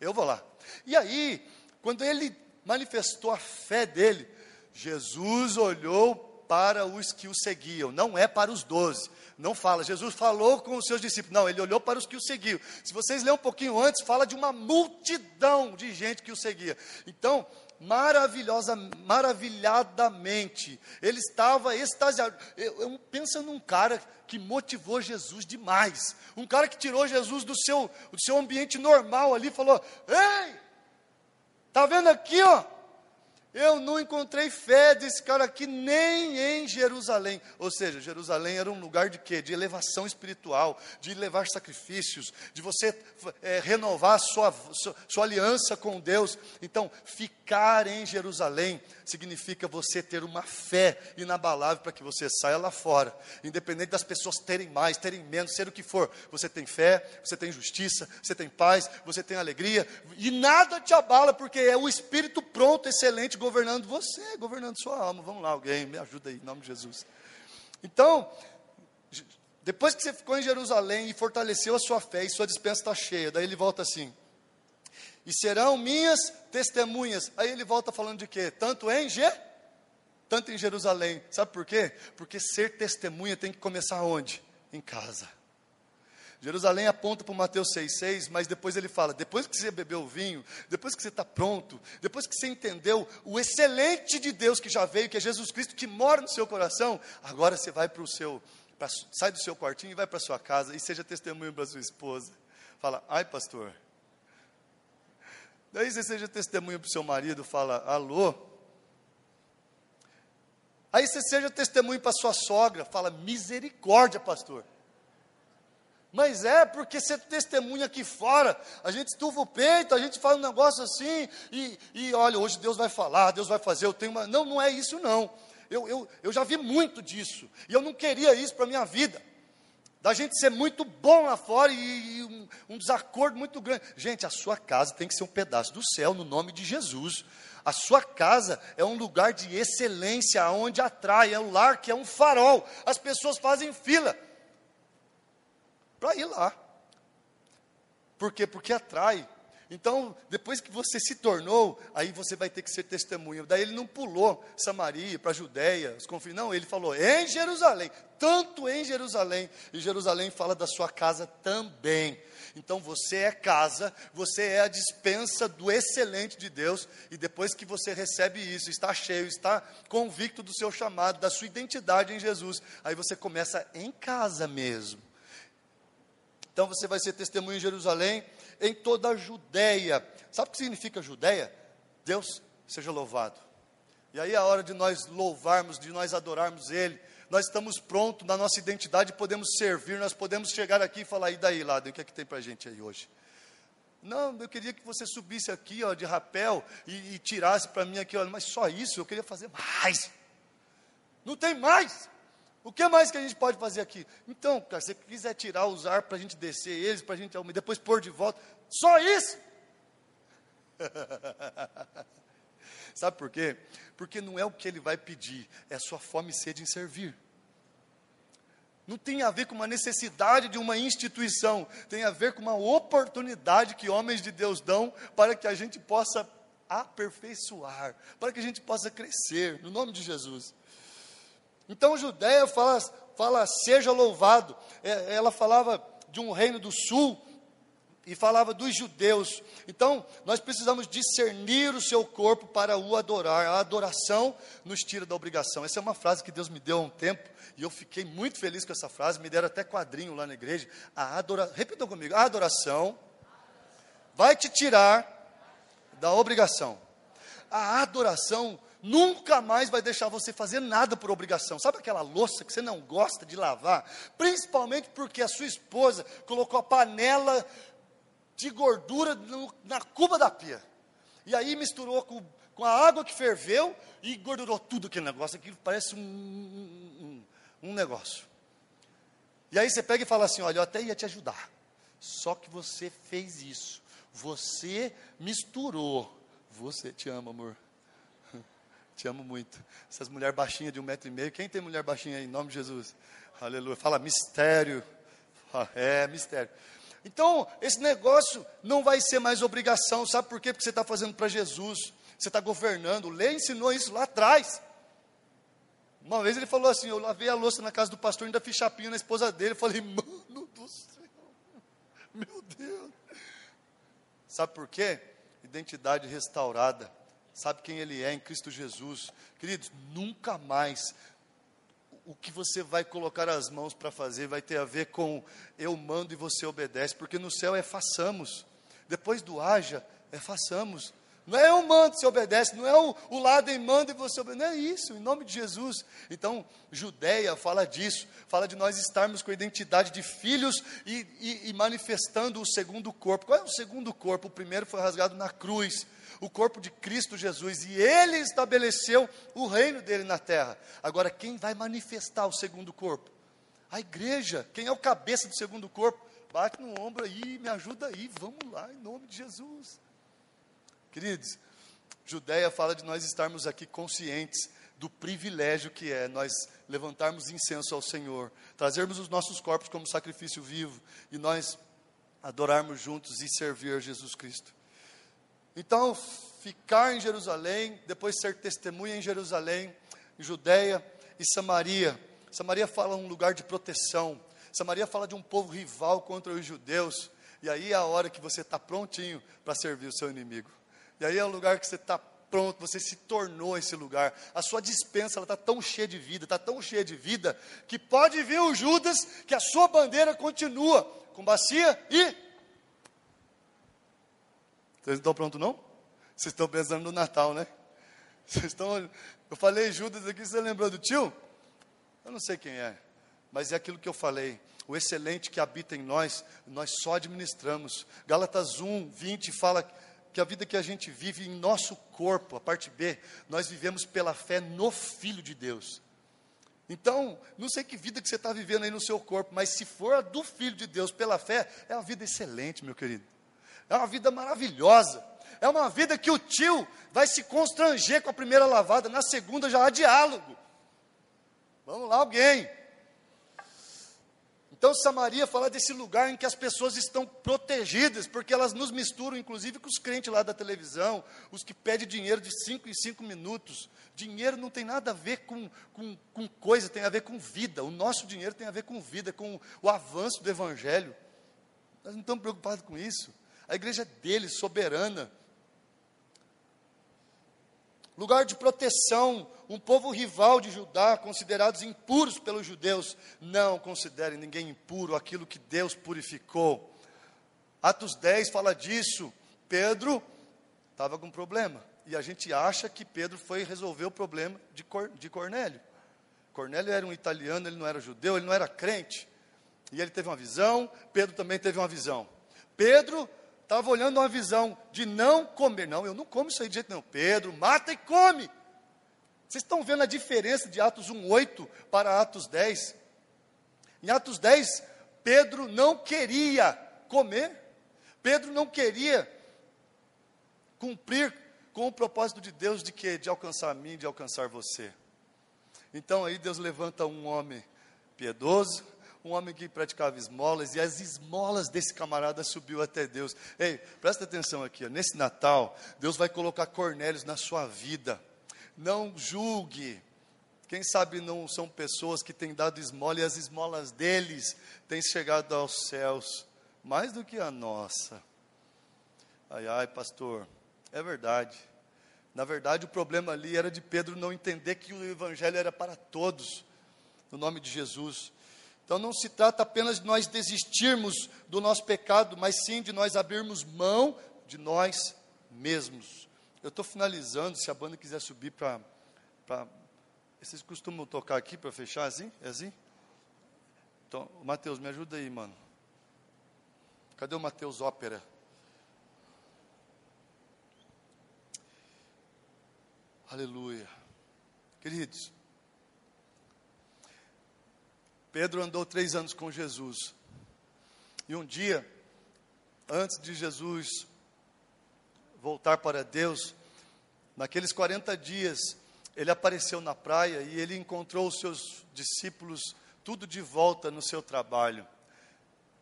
eu vou lá. E aí, quando ele manifestou a fé dele, Jesus olhou para os que o seguiam, não é para os doze. Não fala, Jesus falou com os seus discípulos. Não, ele olhou para os que o seguiam. Se vocês lerem um pouquinho antes, fala de uma multidão de gente que o seguia. Então, maravilhosa, maravilhadamente, ele estava extasiado. Eu, eu pensa num cara que motivou Jesus demais. Um cara que tirou Jesus do seu, do seu ambiente normal ali falou: Ei, tá vendo aqui, ó? Eu não encontrei fé desse cara aqui nem em Jerusalém. Ou seja, Jerusalém era um lugar de quê? De elevação espiritual, de levar sacrifícios, de você é, renovar sua, sua, sua aliança com Deus. Então, ficar em Jerusalém significa você ter uma fé inabalável para que você saia lá fora. Independente das pessoas terem mais, terem menos, ser o que for. Você tem fé, você tem justiça, você tem paz, você tem alegria. E nada te abala, porque é o Espírito pronto, excelente, governando você, governando sua alma. Vamos lá, alguém, me ajuda aí, em nome de Jesus. Então, depois que você ficou em Jerusalém e fortaleceu a sua fé e sua dispensa está cheia, daí ele volta assim: e serão minhas testemunhas. Aí ele volta falando de quê? Tanto em Je, tanto em Jerusalém. Sabe por quê? Porque ser testemunha tem que começar onde? Em casa. Jerusalém aponta para Mateus 6,6, mas depois ele fala: depois que você bebeu o vinho, depois que você está pronto, depois que você entendeu o excelente de Deus que já veio, que é Jesus Cristo, que mora no seu coração, agora você vai para o seu, pra, sai do seu quartinho e vai para a sua casa e seja testemunho para sua esposa. Fala, ai pastor. Daí você seja testemunho para o seu marido, fala, alô. Aí você seja testemunho para sua sogra, fala, misericórdia, pastor. Mas é porque você testemunha aqui fora, a gente estufa o peito, a gente fala um negócio assim, e, e olha, hoje Deus vai falar, Deus vai fazer, eu tenho uma. Não, não é isso não. Eu, eu, eu já vi muito disso, e eu não queria isso para a minha vida. Da gente ser muito bom lá fora e, e um, um desacordo muito grande. Gente, a sua casa tem que ser um pedaço do céu, no nome de Jesus. A sua casa é um lugar de excelência, onde atrai, é um lar que é um farol. As pessoas fazem fila para ir lá. Por quê? Porque atrai. Então, depois que você se tornou, aí você vai ter que ser testemunha. Daí ele não pulou Samaria para Judéia, os confins. Não, ele falou em Jerusalém, tanto em Jerusalém. E Jerusalém fala da sua casa também. Então você é casa, você é a dispensa do excelente de Deus, e depois que você recebe isso, está cheio, está convicto do seu chamado, da sua identidade em Jesus, aí você começa em casa mesmo. Então você vai ser testemunho em Jerusalém, em toda a Judéia. Sabe o que significa Judéia? Deus seja louvado. E aí é a hora de nós louvarmos, de nós adorarmos Ele. Nós estamos prontos na nossa identidade, podemos servir, nós podemos chegar aqui e falar, e daí, lá, o que é que tem para a gente aí hoje? Não, eu queria que você subisse aqui, ó, de rapel e, e tirasse para mim aqui, ó, mas só isso, eu queria fazer mais. Não tem mais. O que mais que a gente pode fazer aqui? Então, cara, se você quiser tirar os ar para a gente descer eles, para a gente depois pôr de volta, só isso. <laughs> Sabe por quê? Porque não é o que ele vai pedir, é a sua fome e sede em servir. Não tem a ver com uma necessidade de uma instituição, tem a ver com uma oportunidade que homens de Deus dão para que a gente possa aperfeiçoar, para que a gente possa crescer, no nome de Jesus. Então, Judéia fala, fala seja louvado. É, ela falava de um reino do sul e falava dos judeus. Então, nós precisamos discernir o seu corpo para o adorar. A adoração nos tira da obrigação. Essa é uma frase que Deus me deu há um tempo e eu fiquei muito feliz com essa frase. Me deram até quadrinho lá na igreja. A adoração, repitam comigo: a adoração vai te tirar da obrigação. A adoração nunca mais vai deixar você fazer nada por obrigação. Sabe aquela louça que você não gosta de lavar? Principalmente porque a sua esposa colocou a panela de gordura no, na cuba da pia. E aí misturou com, com a água que ferveu e gordurou tudo aquele negócio. Aquilo parece um, um, um negócio. E aí você pega e fala assim: olha, eu até ia te ajudar. Só que você fez isso. Você misturou. Você te ama, amor. <laughs> Te amo muito. Essas mulheres baixinhas de um metro e meio. Quem tem mulher baixinha aí, em nome de Jesus? Aleluia. Fala mistério. É, mistério. Então, esse negócio não vai ser mais obrigação, sabe por quê? Porque você está fazendo para Jesus, você está governando. Lê ensinou isso lá atrás. Uma vez ele falou assim: Eu lavei a louça na casa do pastor, ainda fiz chapinha na esposa dele. Eu falei, mano do céu, meu Deus. Sabe por quê? Identidade restaurada. Sabe quem ele é em Cristo Jesus. Queridos, nunca mais o que você vai colocar as mãos para fazer vai ter a ver com eu mando e você obedece, porque no céu é façamos. Depois do haja, é façamos. Não é eu mando, você obedece, não é o, o lado em manda e você obedece, não é isso, em nome de Jesus. Então, Judéia fala disso, fala de nós estarmos com a identidade de filhos e, e, e manifestando o segundo corpo. Qual é o segundo corpo? O primeiro foi rasgado na cruz, o corpo de Cristo Jesus, e ele estabeleceu o reino dele na terra. Agora, quem vai manifestar o segundo corpo? A igreja. Quem é o cabeça do segundo corpo? Bate no ombro aí, me ajuda aí, vamos lá, em nome de Jesus. Queridos, Judéia fala de nós estarmos aqui conscientes do privilégio que é nós levantarmos incenso ao Senhor, trazermos os nossos corpos como sacrifício vivo e nós adorarmos juntos e servir a Jesus Cristo. Então, ficar em Jerusalém, depois ser testemunha em Jerusalém, em Judéia e Samaria. Samaria fala um lugar de proteção. Samaria fala de um povo rival contra os judeus. E aí é a hora que você está prontinho para servir o seu inimigo. E aí é o lugar que você está pronto, você se tornou esse lugar. A sua dispensa está tão cheia de vida, está tão cheia de vida, que pode vir o Judas, que a sua bandeira continua com bacia e vocês estão prontos não? Vocês estão pensando no Natal, né? Vocês estão. Eu falei Judas aqui, você lembrou do tio? Eu não sei quem é, mas é aquilo que eu falei. O excelente que habita em nós, nós só administramos. Gálatas 1, 20 fala que a vida que a gente vive em nosso corpo, a parte B, nós vivemos pela fé no Filho de Deus. Então, não sei que vida que você está vivendo aí no seu corpo, mas se for a do Filho de Deus pela fé, é uma vida excelente, meu querido. É uma vida maravilhosa. É uma vida que o tio vai se constranger com a primeira lavada, na segunda já há diálogo. Vamos lá, alguém. Então, Samaria fala desse lugar em que as pessoas estão protegidas, porque elas nos misturam, inclusive, com os crentes lá da televisão, os que pedem dinheiro de cinco em cinco minutos. Dinheiro não tem nada a ver com, com, com coisa, tem a ver com vida. O nosso dinheiro tem a ver com vida, com o avanço do Evangelho. Nós não estamos preocupados com isso. A igreja é dele, soberana. Lugar de proteção, um povo rival de Judá, considerados impuros pelos judeus. Não considerem ninguém impuro aquilo que Deus purificou. Atos 10 fala disso. Pedro estava com problema. E a gente acha que Pedro foi resolver o problema de, Cor, de Cornélio. Cornélio era um italiano, ele não era judeu, ele não era crente. E ele teve uma visão, Pedro também teve uma visão. Pedro estava olhando uma visão de não comer. Não, eu não como isso aí de jeito nenhum. Pedro, mata e come. Vocês estão vendo a diferença de Atos 1,8 para Atos 10? Em Atos 10, Pedro não queria comer. Pedro não queria cumprir com o propósito de Deus de que de alcançar a mim, de alcançar você. Então aí Deus levanta um homem piedoso, um homem que praticava esmolas e as esmolas desse camarada subiu até Deus. Ei, presta atenção aqui, ó. nesse Natal, Deus vai colocar Cornélios na sua vida. Não julgue. Quem sabe não são pessoas que têm dado esmola e as esmolas deles têm chegado aos céus, mais do que a nossa. Ai, ai, pastor, é verdade. Na verdade, o problema ali era de Pedro não entender que o evangelho era para todos, no nome de Jesus. Então não se trata apenas de nós desistirmos do nosso pecado, mas sim de nós abrirmos mão de nós mesmos. Eu estou finalizando, se a banda quiser subir para. Vocês costumam tocar aqui para fechar assim? É assim? Então, Mateus, me ajuda aí, mano. Cadê o Mateus Ópera? Aleluia. Queridos, Pedro andou três anos com Jesus. E um dia, antes de Jesus voltar para Deus, naqueles 40 dias, ele apareceu na praia e ele encontrou os seus discípulos tudo de volta no seu trabalho.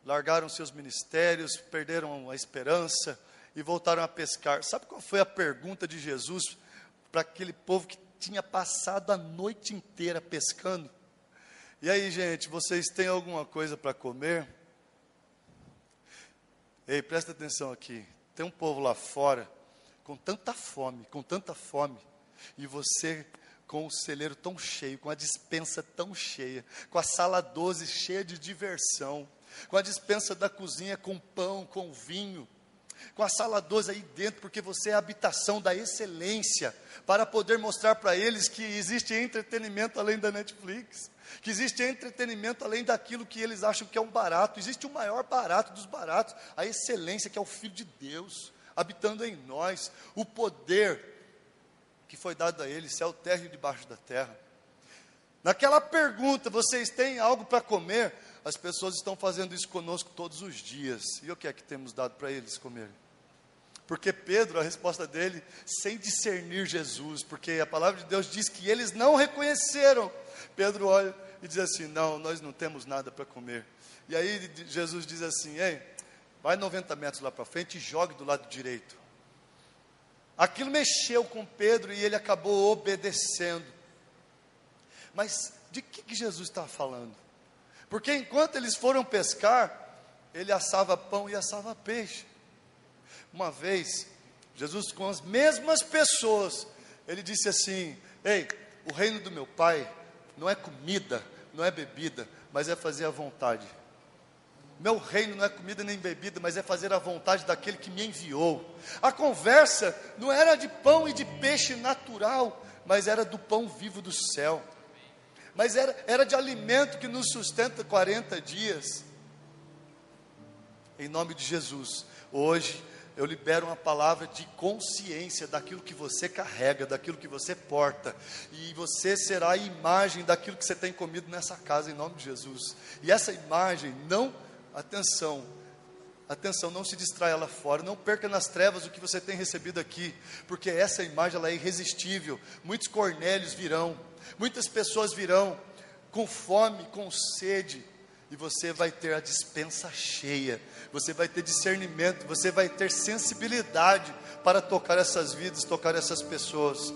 Largaram seus ministérios, perderam a esperança e voltaram a pescar. Sabe qual foi a pergunta de Jesus para aquele povo que tinha passado a noite inteira pescando? E aí, gente, vocês têm alguma coisa para comer? Ei, presta atenção aqui. Tem um povo lá fora com tanta fome, com tanta fome, e você com o celeiro tão cheio, com a dispensa tão cheia, com a sala 12 cheia de diversão, com a dispensa da cozinha com pão, com vinho, com a sala 12 aí dentro, porque você é a habitação da excelência, para poder mostrar para eles que existe entretenimento além da Netflix que existe entretenimento além daquilo que eles acham que é um barato, existe o maior barato dos baratos, a excelência que é o Filho de Deus, habitando em nós, o poder que foi dado a eles, céu, terra e debaixo da terra. Naquela pergunta, vocês têm algo para comer? As pessoas estão fazendo isso conosco todos os dias. E o que é que temos dado para eles comerem? Porque Pedro, a resposta dele, sem discernir Jesus, porque a palavra de Deus diz que eles não reconheceram. Pedro olha e diz assim: Não, nós não temos nada para comer. E aí Jesus diz assim: Ei, vai 90 metros lá para frente e jogue do lado direito. Aquilo mexeu com Pedro e ele acabou obedecendo. Mas de que, que Jesus estava falando? Porque enquanto eles foram pescar, ele assava pão e assava peixe. Uma vez, Jesus, com as mesmas pessoas, ele disse assim: Ei, o reino do meu pai não é comida, não é bebida, mas é fazer a vontade. Meu reino não é comida nem bebida, mas é fazer a vontade daquele que me enviou. A conversa não era de pão e de peixe natural, mas era do pão vivo do céu. Mas era, era de alimento que nos sustenta 40 dias. Em nome de Jesus, hoje eu libero uma palavra de consciência daquilo que você carrega, daquilo que você porta, e você será a imagem daquilo que você tem comido nessa casa, em nome de Jesus. E essa imagem, não, atenção, atenção, não se distraia lá fora, não perca nas trevas o que você tem recebido aqui, porque essa imagem ela é irresistível. Muitos cornélios virão, muitas pessoas virão com fome, com sede, e você vai ter a dispensa cheia, você vai ter discernimento, você vai ter sensibilidade para tocar essas vidas, tocar essas pessoas.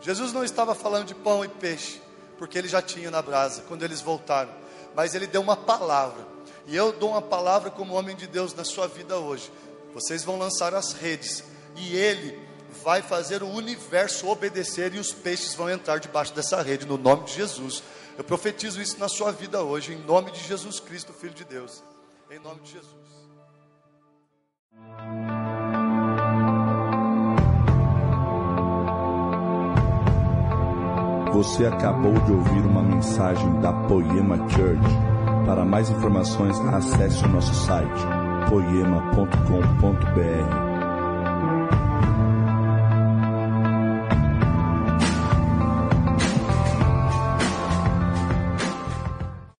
Jesus não estava falando de pão e peixe, porque ele já tinha na brasa quando eles voltaram, mas ele deu uma palavra, e eu dou uma palavra como homem de Deus na sua vida hoje. Vocês vão lançar as redes, e ele vai fazer o universo obedecer, e os peixes vão entrar debaixo dessa rede, no nome de Jesus. Eu profetizo isso na sua vida hoje, em nome de Jesus Cristo, Filho de Deus. Em nome de Jesus. Você acabou de ouvir uma mensagem da Poema Church. Para mais informações, acesse o nosso site poema.com.br